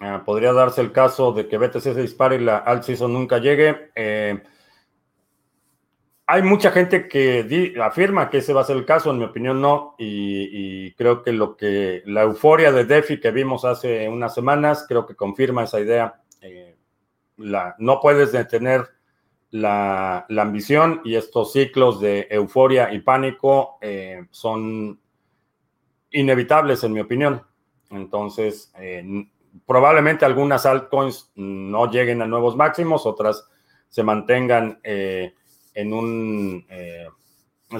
Ah, podría darse el caso de que BTC se dispare y la alt season nunca llegue. Eh, hay mucha gente que afirma que ese va a ser el caso, en mi opinión no, y, creo que lo que la euforia de DeFi que vimos hace unas semanas, creo que confirma esa idea. Eh, la, no puedes detener la, ambición y estos ciclos de euforia y pánico eh, son inevitables, en mi opinión. Entonces, eh, probablemente algunas altcoins no lleguen a nuevos máximos, otras se mantengan en un eh,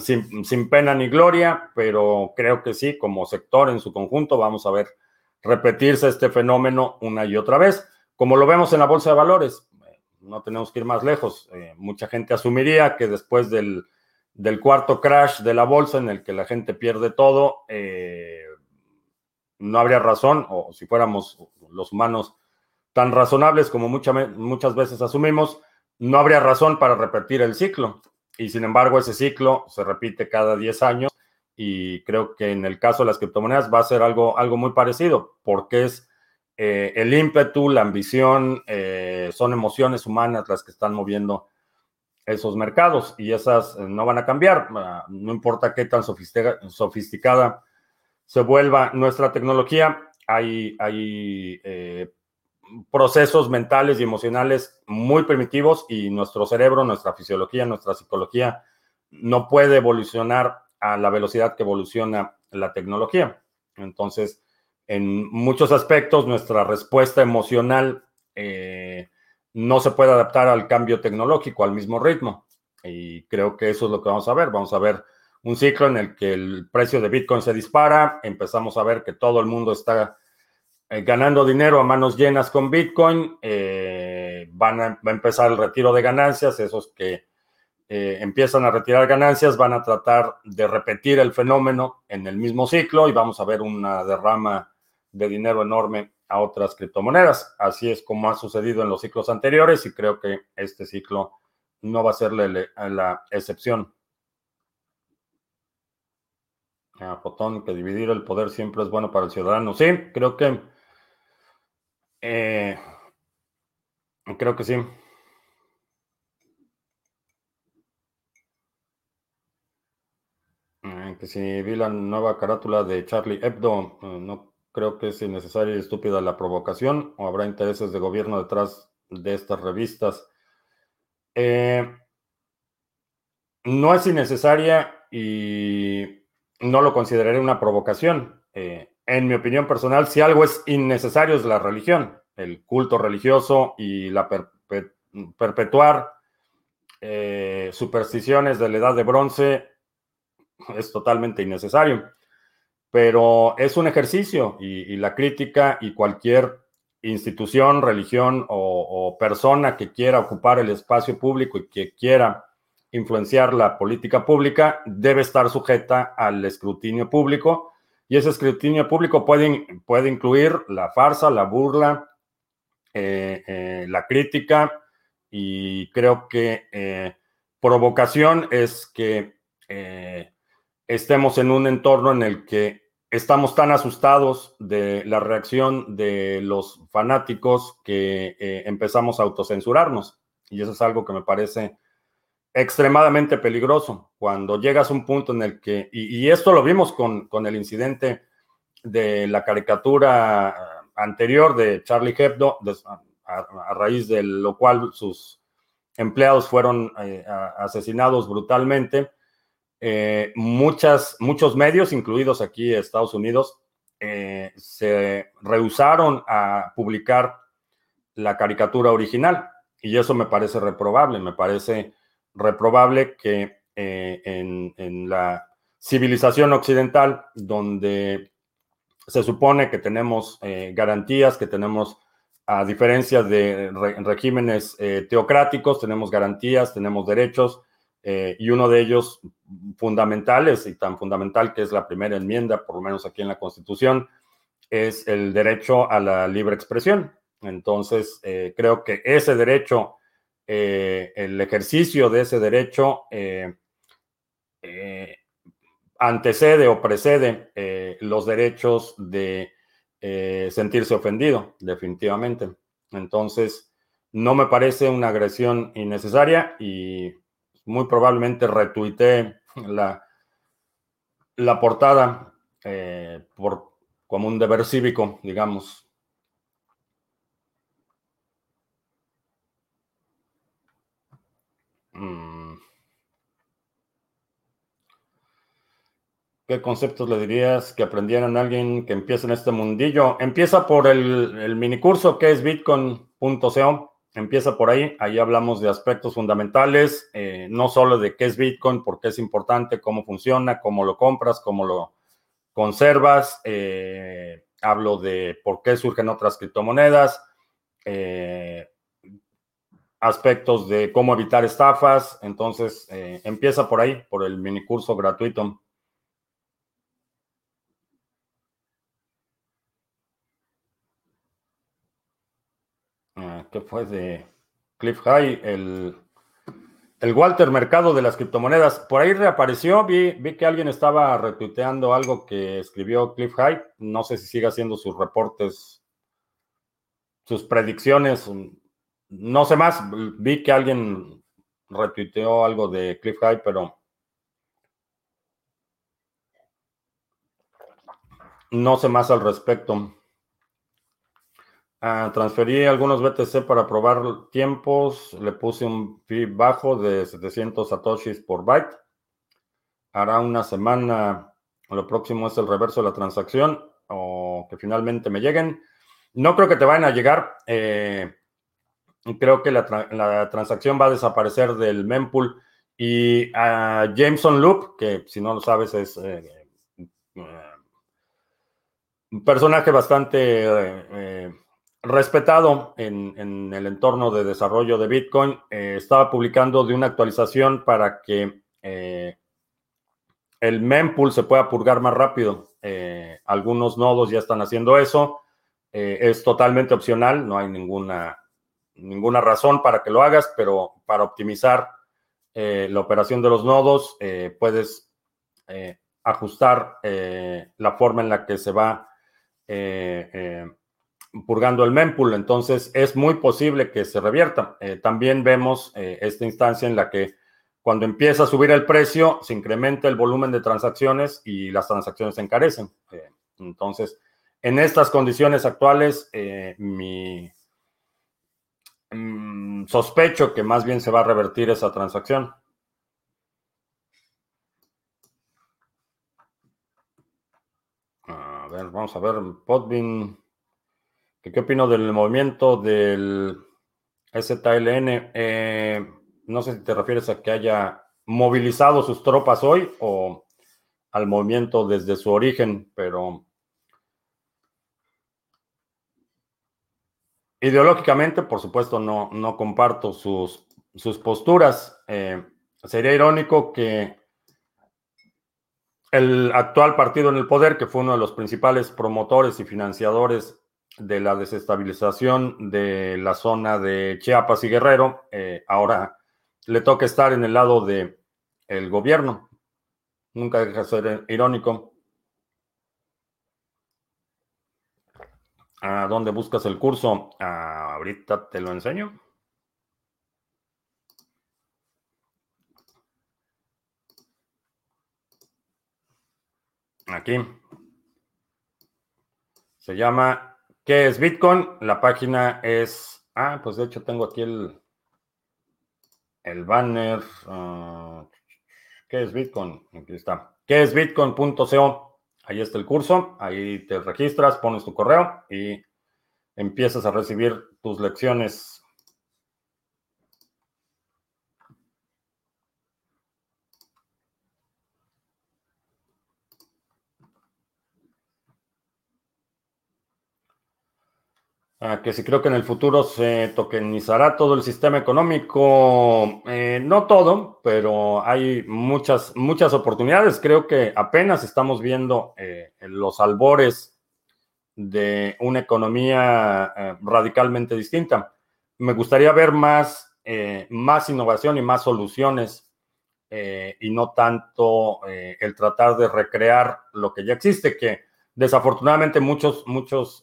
sin, pena ni gloria, pero creo que sí, como sector en su conjunto, vamos a ver repetirse este fenómeno una y otra vez, como lo vemos en la bolsa de valores. No tenemos que ir más lejos. Eh, mucha gente asumiría que después del, cuarto crash de la bolsa en el que la gente pierde todo, eh, no habría razón, o si fuéramos los humanos tan razonables como muchas veces asumimos, no habría razón para repetir el ciclo. Y sin embargo, ese ciclo se repite cada 10 años y creo que en el caso de las criptomonedas va a ser algo, algo muy parecido, porque es eh, el ímpetu, la ambición, eh, son emociones humanas las que están moviendo esos mercados y esas eh, no van a cambiar. Ah, no importa qué tan sofisticada se vuelva nuestra tecnología, hay, hay procesos mentales y emocionales muy primitivos y nuestro cerebro, nuestra fisiología, nuestra psicología no puede evolucionar a la velocidad que evoluciona la tecnología. Entonces, en muchos aspectos, nuestra respuesta emocional eh, no se puede adaptar al cambio tecnológico al mismo ritmo. Y creo que eso es lo que vamos a ver. Vamos a ver un ciclo en el que el precio de Bitcoin se dispara, empezamos a ver que todo el mundo está eh, ganando dinero a manos llenas con Bitcoin, eh, van a, va a empezar el retiro de ganancias, esos que eh, empiezan a retirar ganancias van a tratar de repetir el fenómeno en el mismo ciclo y vamos a ver una derrama de dinero enorme a otras criptomonedas. Así es como ha sucedido en los ciclos anteriores y creo que este ciclo no va a ser la, excepción. A Fotón, que dividir el poder siempre es bueno para el ciudadano. Sí, creo que eh, creo que sí. Eh, que si vi la nueva carátula de Charlie Hebdo, eh, no creo que es innecesaria y estúpida la provocación o habrá intereses de gobierno detrás de estas revistas. no es innecesaria y no lo consideraré una provocación en mi opinión personal, si algo es innecesario es la religión, el culto religioso y la perpetuar eh, supersticiones de la edad de bronce es totalmente innecesario. Pero es un ejercicio y, la crítica y cualquier institución, religión o, persona que quiera ocupar el espacio público y que quiera influenciar la política pública debe estar sujeta al escrutinio público y ese escrutinio público puede, puede incluir la farsa, la burla, eh, eh, la crítica y creo que eh, provocación es que estemos en un entorno en el que estamos tan asustados de la reacción de los fanáticos que empezamos a autocensurarnos. Y eso es algo que me parece extremadamente peligroso. Cuando llegas a un punto en el que, y, esto lo vimos con, el incidente de la caricatura anterior de Charlie Hebdo, a, raíz de lo cual sus empleados fueron eh, asesinados brutalmente. Eh, muchas, muchos medios, incluidos aquí Estados Unidos, eh, se rehusaron a publicar la caricatura original y eso me parece reprobable, me parece reprobable que eh, en, la civilización occidental, donde se supone que tenemos eh, garantías, que tenemos, a diferencia de regímenes eh, teocráticos, tenemos garantías, tenemos derechos, y uno de ellos fundamentales, y tan fundamental que es la primera enmienda, por lo menos aquí en la Constitución, es el derecho a la libre expresión. Entonces, creo que ese derecho, el ejercicio de ese derecho, antecede o precede los derechos de sentirse ofendido, definitivamente. Entonces, no me parece una agresión innecesaria y muy probablemente retuiteé la, la portada eh, por, como un deber cívico, digamos. ¿Qué conceptos le dirías que aprendieran a alguien que empieza en este mundillo? Empieza por el, el minicurso que es bitcoin.co. Empieza por ahí. Ahí hablamos de aspectos fundamentales, eh, no solo de qué es Bitcoin, por qué es importante, cómo funciona, cómo lo compras, cómo lo conservas. Eh, hablo de por qué surgen otras criptomonedas. Eh, aspectos de cómo evitar estafas. Entonces, empieza por ahí, por el minicurso gratuito. que fue de Cliff High, el, el Walter Mercado de las criptomonedas. Por ahí reapareció, vi, vi que alguien estaba retuiteando algo que escribió Cliff High. No sé si sigue haciendo sus reportes, sus predicciones. No sé más, vi que alguien retuiteó algo de Cliff High, pero no sé más al respecto. Ah, transferí algunos BTC para probar tiempos. Le puse un fee bajo de 700 satoshis por byte. Hará una semana. Lo próximo es el reverso de la transacción o que finalmente me lleguen. No creo que te vayan a llegar. Eh, creo que la, transacción va a desaparecer del mempool. Y a Jameson Loop, que si no lo sabes es eh, eh, un personaje bastante respetado en, el entorno de desarrollo de Bitcoin, eh, estaba publicando de una actualización para que eh, el mempool se pueda purgar más rápido. Eh, algunos nodos ya están haciendo eso. es totalmente opcional, no hay ninguna, ninguna razón para que lo hagas, pero para optimizar la operación de los nodos puedes ajustar la forma en la que se va purgando el mempool, entonces es muy posible que se revierta. Eh, también vemos eh, esta instancia en la que cuando empieza a subir el precio, se incrementa el volumen de transacciones y las transacciones se encarecen. Eh, entonces, en estas condiciones actuales, mi mm, sospecho que más bien se va a revertir esa transacción. A ver, vamos a ver, Podbean. ¿Qué opino del movimiento del STLN? Eh, no sé si te refieres a que haya movilizado sus tropas hoy o al movimiento desde su origen, pero ideológicamente, por supuesto, no, no comparto sus, sus posturas. Eh, sería irónico que el actual partido en el poder, que fue uno de los principales promotores y financiadores de la desestabilización de la zona de Chiapas y Guerrero, eh, ahora le toca estar en el lado del el gobierno. Nunca deja de ser irónico. ¿A dónde buscas el curso? Ah, ahorita te lo enseño. Aquí. Se llama ¿Qué es Bitcoin? La página es. Ah, pues de hecho tengo aquí el, el banner. Ah, ¿Qué es Bitcoin? Aquí está. ¿Qué es Bitcoin.co? Ahí está el curso. Ahí te registras, pones tu correo y empiezas a recibir tus lecciones Que si creo que en el futuro se tokenizará todo el sistema económico, eh, no todo, pero hay muchas, muchas oportunidades. Creo que apenas estamos viendo eh, los albores de una economía eh, radicalmente distinta. Me gustaría ver más, más innovación y más soluciones y no tanto el tratar de recrear lo que ya existe, que desafortunadamente muchos, muchos,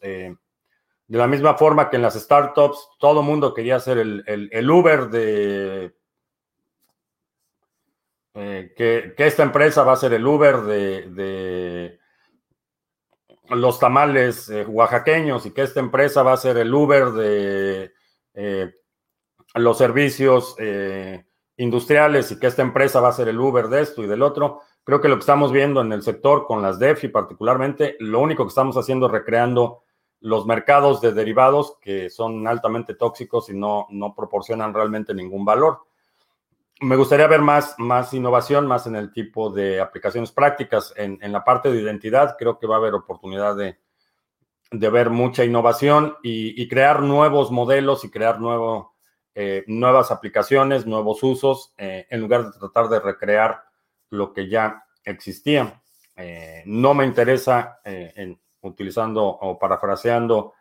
de la misma forma que en las startups, todo mundo quería ser el, Uber de que, esta empresa va a ser el Uber de los tamales eh, oaxaqueños y que esta empresa va a ser el Uber de eh, los servicios eh, industriales y que esta empresa va a ser el Uber de esto y del otro. Creo que lo que estamos viendo en el sector con las DEFI particularmente, lo único que estamos haciendo es recreando los mercados de derivados que son altamente tóxicos y no, no proporcionan realmente ningún valor me gustaría ver más, más innovación, más en el tipo de aplicaciones prácticas. En, la parte de identidad, creo que va a haber oportunidad de, ver mucha innovación y, crear nuevos modelos y crear nuevo, eh, nuevas aplicaciones, nuevos usos, eh, en lugar de tratar de recrear lo que ya existía. Eh, no me interesa, en, utilizando o parafraseando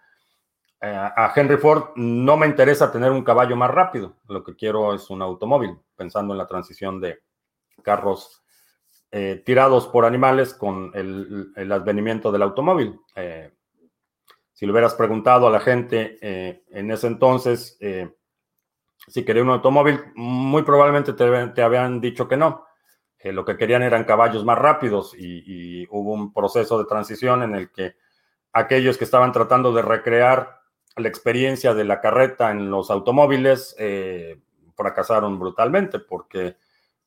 eh, a Henry Ford no me interesa tener un caballo más rápido, lo que quiero es un automóvil, pensando en la transición de carros eh, tirados por animales con el, advenimiento del automóvil. Eh, si le hubieras preguntado a la gente en ese entonces si quería un automóvil, muy probablemente te, habían dicho que no. Lo que querían eran caballos más rápidos y hubo un proceso de transición en el que aquellos que estaban tratando de recrear la experiencia de la carreta en los automóviles eh, fracasaron brutalmente porque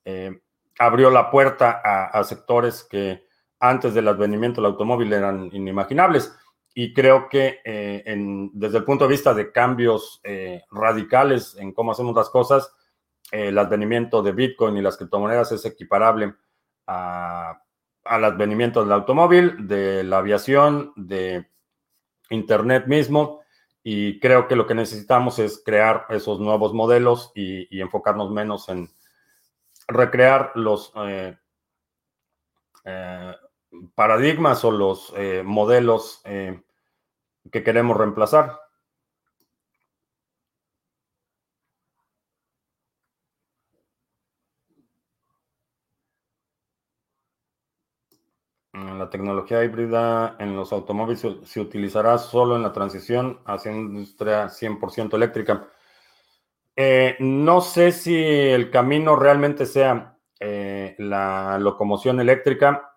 eh, abrió la puerta a, sectores que antes del advenimiento del automóvil eran inimaginables. Y creo que eh, desde el punto de vista de cambios radicales en cómo hacemos las cosas, el advenimiento de Bitcoin y las criptomonedas es equiparable al advenimiento del automóvil, de la aviación, de Internet mismo y creo que lo que necesitamos es crear esos nuevos modelos y, enfocarnos menos en recrear los eh, eh, paradigmas o los eh, modelos que queremos reemplazar. Tecnología híbrida en los automóviles se, utilizará solo en la transición hacia una industria 100% eléctrica. Eh, no sé si el camino realmente sea eh, la locomoción eléctrica,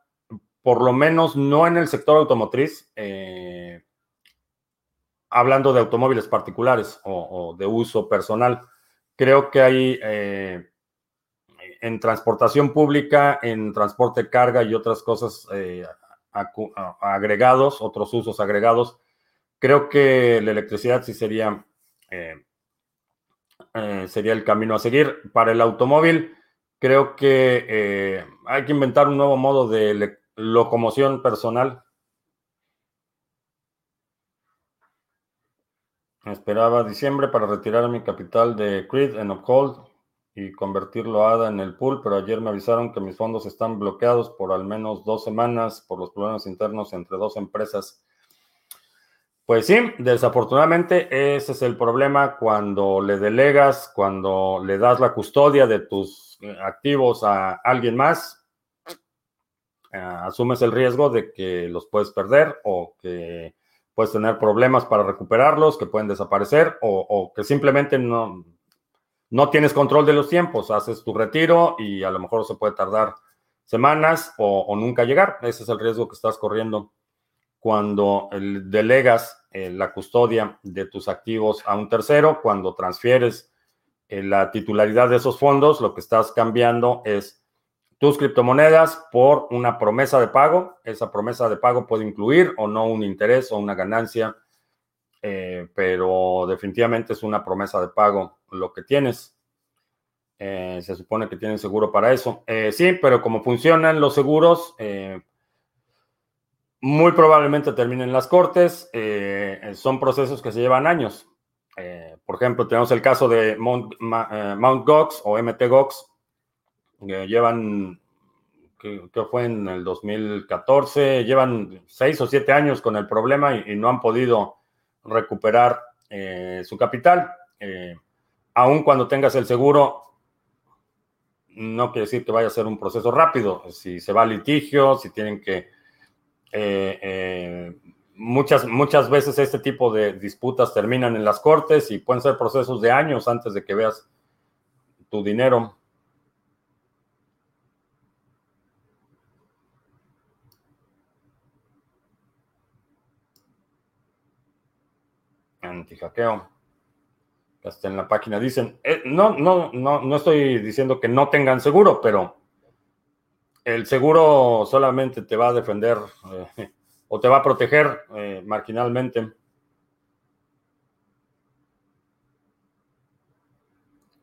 por lo menos no en el sector automotriz, eh, hablando de automóviles particulares o, de uso personal. Creo que hay en transportación pública, en transporte carga y otras cosas eh, agregados, otros usos agregados, creo que la electricidad sí sería, eh, eh, sería el camino a seguir. Para el automóvil, creo que hay que inventar un nuevo modo de locomoción personal. Esperaba diciembre para retirar mi capital de Creed en Uphold y convertirlo a ADA en el pool, pero ayer me avisaron que mis fondos están bloqueados por al menos dos semanas por los problemas internos entre dos empresas. Pues sí, desafortunadamente ese es el problema cuando le delegas, cuando le das la custodia de tus activos a alguien más, eh, asumes el riesgo de que los puedes perder o que puedes tener problemas para recuperarlos, que pueden desaparecer o, o que simplemente no, no tienes control de los tiempos, haces tu retiro y a lo mejor se puede tardar semanas o, nunca llegar. Ese es el riesgo que estás corriendo cuando delegas eh, la custodia de tus activos a un tercero, cuando transfieres eh, la titularidad de esos fondos, lo que estás cambiando es tus criptomonedas por una promesa de pago. Esa promesa de pago puede incluir o no un interés o una ganancia eh, pero definitivamente es una promesa de pago lo que tienes. Eh, se supone que tienes seguro para eso. Eh, sí, pero como funcionan los seguros, muy probablemente terminen las cortes. son procesos que se llevan años. por ejemplo, tenemos el caso de Mount, Gox o MT Gox, que llevan que, fue en el 2014. Llevan seis o siete años con el problema y, no han podido recuperar eh, su capital. Eh, aun cuando tengas el seguro, no quiere decir que vaya a ser un proceso rápido. Si se va a litigio, si tienen que... Eh, muchas, muchas veces este tipo de disputas terminan en las cortes y pueden ser procesos de años antes de que veas tu dinero. Antijaqueo. Hasta en la página dicen, eh, no, no, no, no estoy diciendo que no tengan seguro, pero el seguro solamente te va a defender eh, o te va a proteger eh, marginalmente.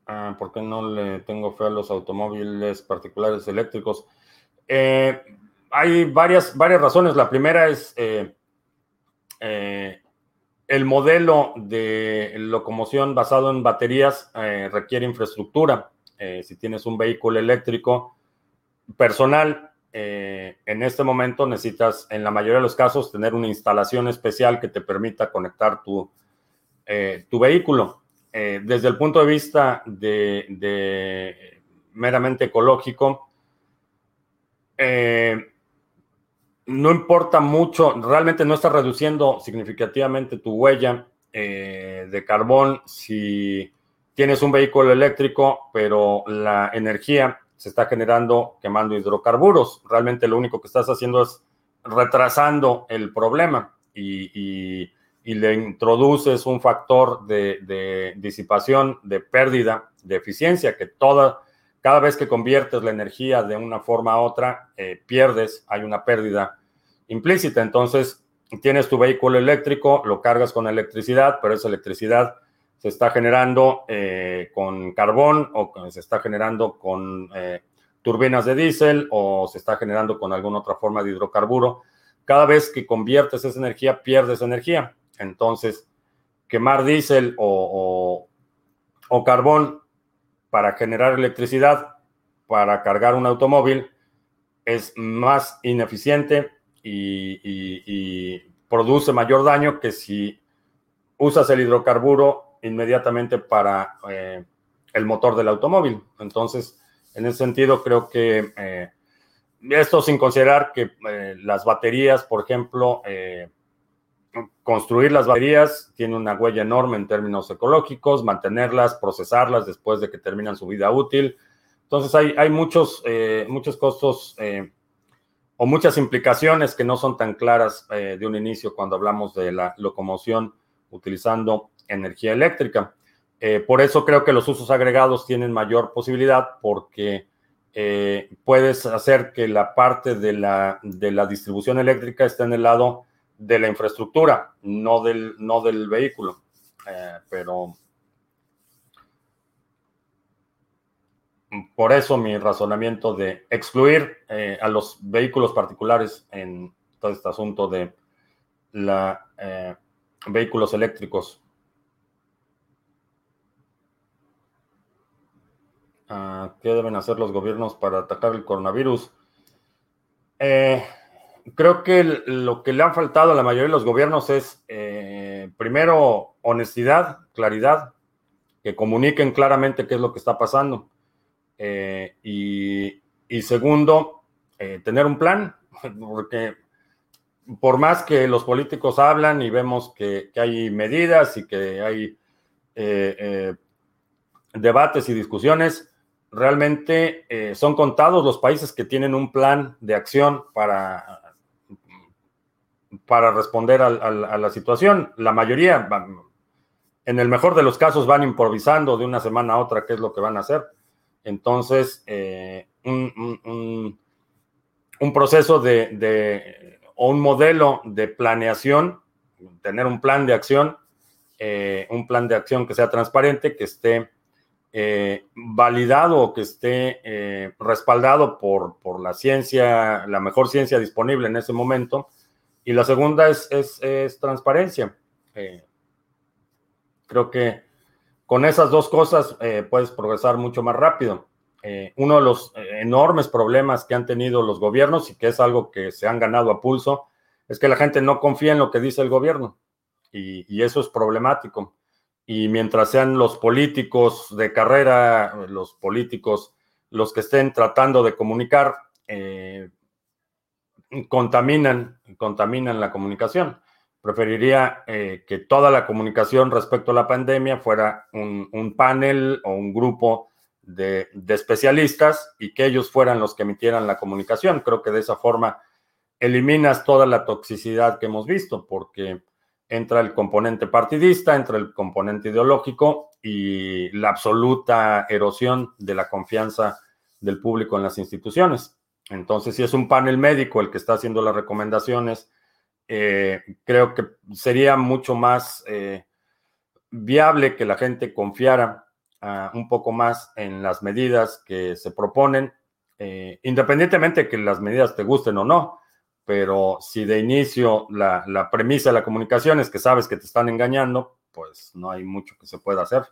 Ah, ¿Por qué no le tengo fe a los automóviles particulares eléctricos? hay varias, varias razones. La primera es el modelo de locomoción basado en baterías eh, requiere infraestructura. Eh, si tienes un vehículo eléctrico personal, eh, en este momento necesitas, en la mayoría de los casos, tener una instalación especial que te permita conectar tu, vehículo. desde el punto de vista de, de meramente ecológico, no importa mucho, realmente no está reduciendo significativamente tu huella eh, de carbón si tienes un vehículo eléctrico, pero la energía se está generando quemando hidrocarburos. Realmente lo único que estás haciendo es retrasando el problema y, le introduces un factor de, disipación, de pérdida, de eficiencia, que toda, cada vez que conviertes la energía de una forma a otra, eh, pierdes, hay una pérdida implícita. Entonces, tienes tu vehículo eléctrico, lo cargas con electricidad, pero esa electricidad se está generando eh, con carbón o se está generando con eh, turbinas de diésel o se está generando con alguna otra forma de hidrocarburo. Cada vez que conviertes esa energía, pierdes energía. Entonces, quemar diésel o, o carbón para generar electricidad, para cargar un automóvil, es más ineficiente, y, produce mayor daño que si usas el hidrocarburo inmediatamente para eh, el motor del automóvil. Entonces, en ese sentido, creo que eh, esto sin considerar que eh, las baterías, por ejemplo, construir las baterías tiene una huella enorme en términos ecológicos, mantenerlas, procesarlas después de que terminan su vida útil. Entonces, hay, hay muchos, muchos costos o muchas implicaciones que no son tan claras eh, de un inicio cuando hablamos de la locomoción utilizando energía eléctrica. Eh, por eso creo que los usos agregados tienen mayor posibilidad porque eh, puedes hacer que la parte de la, de la distribución eléctrica esté en el lado de la infraestructura, no del, no del vehículo. pero por eso mi razonamiento de excluir eh, a los vehículos particulares en todo este asunto de la eh, vehículos eléctricos. Ah, ¿Qué deben hacer los gobiernos para atacar el coronavirus? Eh, creo que lo que le han faltado a la mayoría de los gobiernos es, primero, honestidad, claridad, que comuniquen claramente qué es lo que está pasando. Eh, y, segundo, eh, tener un plan, porque por más que los políticos hablan y vemos que, hay medidas y que hay eh, debates y discusiones, realmente son contados los países que tienen un plan de acción para, para responder a, a la situación. La mayoría, en el mejor de los casos, van improvisando de una semana a otra qué es lo que van a hacer. Entonces, eh, un, proceso de, o un modelo de planeación, tener un plan de acción, eh, un plan de acción que sea transparente, que esté eh, validado o que esté respaldado por, por, la ciencia, la mejor ciencia disponible en ese momento. Y la segunda es, es transparencia. creo que con esas dos cosas eh, puedes progresar mucho más rápido. Eh, uno de los, eh, enormes problemas que han tenido los gobiernos y que es algo que se han ganado a pulso, es que la gente no confía en lo que dice el gobierno y, eso es problemático. Y mientras sean los políticos de carrera, los políticos, los que estén tratando de comunicar, contaminan, contaminan la comunicación. Preferiría eh, que toda la comunicación respecto a la pandemia fuera un, panel o un grupo de, especialistas y que ellos fueran los que emitieran la comunicación. Creo que de esa forma eliminas toda la toxicidad que hemos visto, porque entra el componente partidista, entra el componente ideológico y la absoluta erosión de la confianza del público en las instituciones. Entonces, si es un panel médico el que está haciendo las recomendaciones, eh, creo que sería mucho más eh, viable que la gente confiara ah, un poco más en las medidas que se proponen, eh, independientemente de que las medidas te gusten o no pero si de inicio la, premisa de la comunicación es que sabes que te están engañando, pues no hay mucho que se pueda hacer.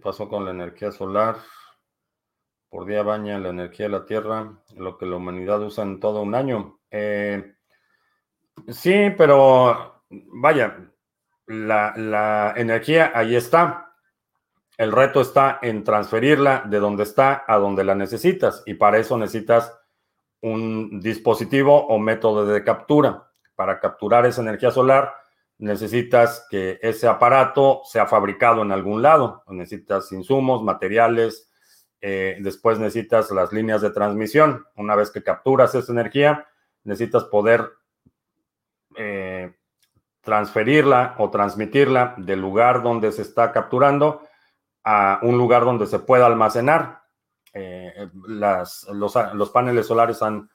Pasó con la energía solar? Por día baña la energía de la Tierra, lo que la humanidad usa en todo un año. Eh, sí, pero vaya, la, energía ahí está. El reto está en transferirla de donde está a donde la necesitas y para eso necesitas un dispositivo o método de captura. Para capturar esa energía solar necesitas que ese aparato sea fabricado en algún lado. Necesitas insumos, materiales, eh, después necesitas las líneas de transmisión. Una vez que capturas esa energía, necesitas poder eh, transferirla o transmitirla del lugar donde se está capturando a un lugar donde se pueda almacenar. Eh, las, los, paneles solares han,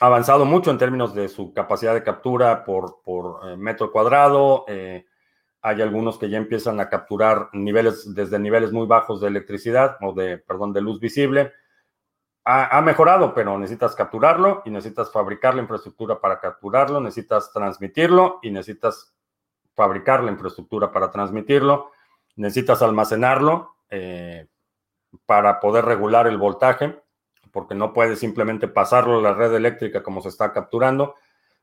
avanzado mucho en términos de su capacidad de captura por, por eh, metro cuadrado. hay algunos que ya empiezan a capturar niveles desde niveles muy bajos de electricidad o de, perdón, de luz visible ha, mejorado, pero necesitas capturarlo y necesitas fabricar la infraestructura para capturarlo, necesitas transmitirlo y necesitas fabricar la infraestructura para transmitirlo, necesitas almacenarlo eh, para poder regular el voltaje, porque no puedes simplemente pasarlo a la red eléctrica como se está capturando.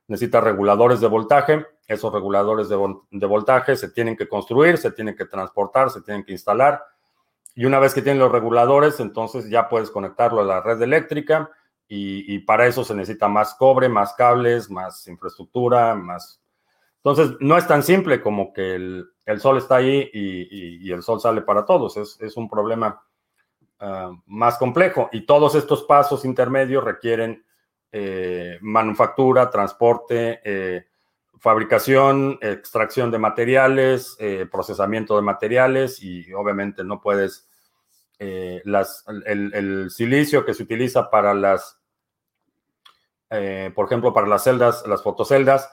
Necesitas reguladores de voltaje. Esos reguladores de voltaje se tienen que construir, se tienen que transportar, se tienen que instalar y una vez que tienen los reguladores, entonces ya puedes conectarlo a la red eléctrica y, para eso se necesita más cobre, más cables, más infraestructura, más... Entonces, no es tan simple como que el, sol está ahí y, el sol sale para todos. Es, un problema ah, más complejo. Y todos estos pasos intermedios requieren eh, manufactura, transporte, eh, fabricación, extracción de materiales, eh, procesamiento de materiales y obviamente no puedes el, silicio que se utiliza para las, por ejemplo, para las celdas, las fotoceldas,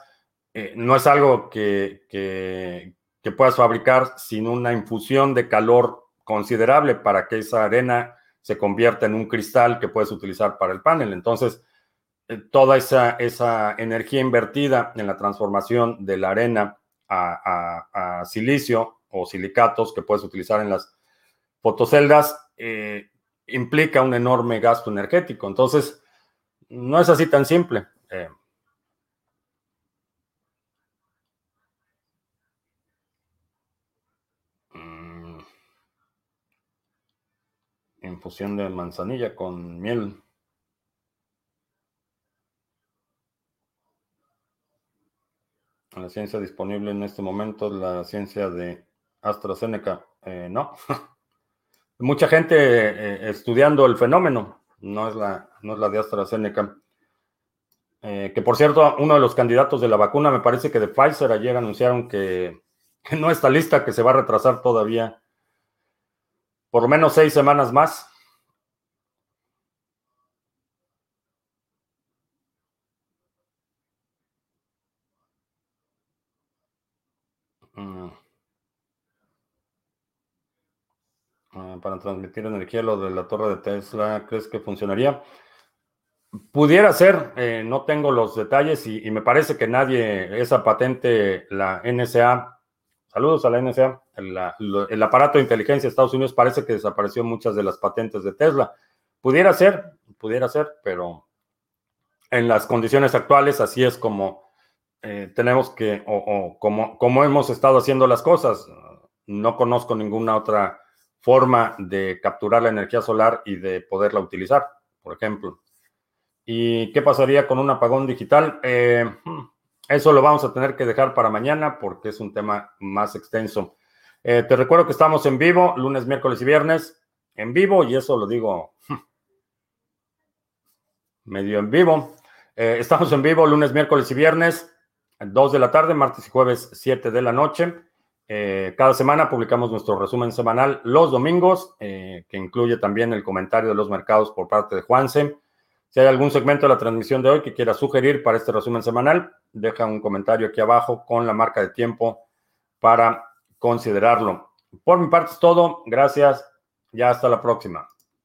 no es algo que, que, puedas fabricar sin una infusión de calor considerable para que esa arena se convierta en un cristal que puedes utilizar para el panel. Entonces, toda esa, esa energía invertida en la transformación de la arena a, a silicio o silicatos que puedes utilizar en las fotoceldas eh, implica un enorme gasto energético. Entonces, no es así tan simple. Eh, infusión de manzanilla con miel. La ciencia disponible en este momento es la ciencia de AstraZeneca. Eh, no. mucha gente eh, estudiando el fenómeno, no es la, no es la de AstraZeneca. Eh, que por cierto, uno de los candidatos de la vacuna, me parece que de Pfizer, ayer anunciaron que, no está lista, que se va a retrasar todavía por lo menos seis semanas más. Mm. para transmitir energía, lo de la torre de Tesla, ¿crees que funcionaría? Pudiera ser, eh, no tengo los detalles y, me parece que nadie, esa patente, la NSA, saludos a la NSA, el, aparato de inteligencia de Estados Unidos parece que desapareció muchas de las patentes de Tesla. Pudiera ser, pudiera ser, pero en las condiciones actuales así es como eh, tenemos que, o, como, como hemos estado haciendo las cosas. No conozco ninguna otra forma de capturar la energía solar y de poderla utilizar, por ejemplo. ¿Y qué pasaría con un apagón digital? Eh, hmm, eso lo vamos a tener que dejar para mañana porque es un tema más extenso. Eh, te recuerdo que estamos en vivo lunes, miércoles y viernes. En vivo, y eso lo digo hmm, medio en vivo. Eh, estamos en vivo lunes, miércoles y viernes, 2 de la tarde, martes y jueves, 7 de la noche. cada semana publicamos nuestro resumen semanal los domingos, que incluye también el comentario de los mercados por parte de Juanse. Si hay algún segmento de la transmisión de hoy que quiera sugerir para este resumen semanal, deja un comentario aquí abajo con la marca de tiempo para considerarlo. Por mi parte es todo. Gracias. Ya hasta la próxima.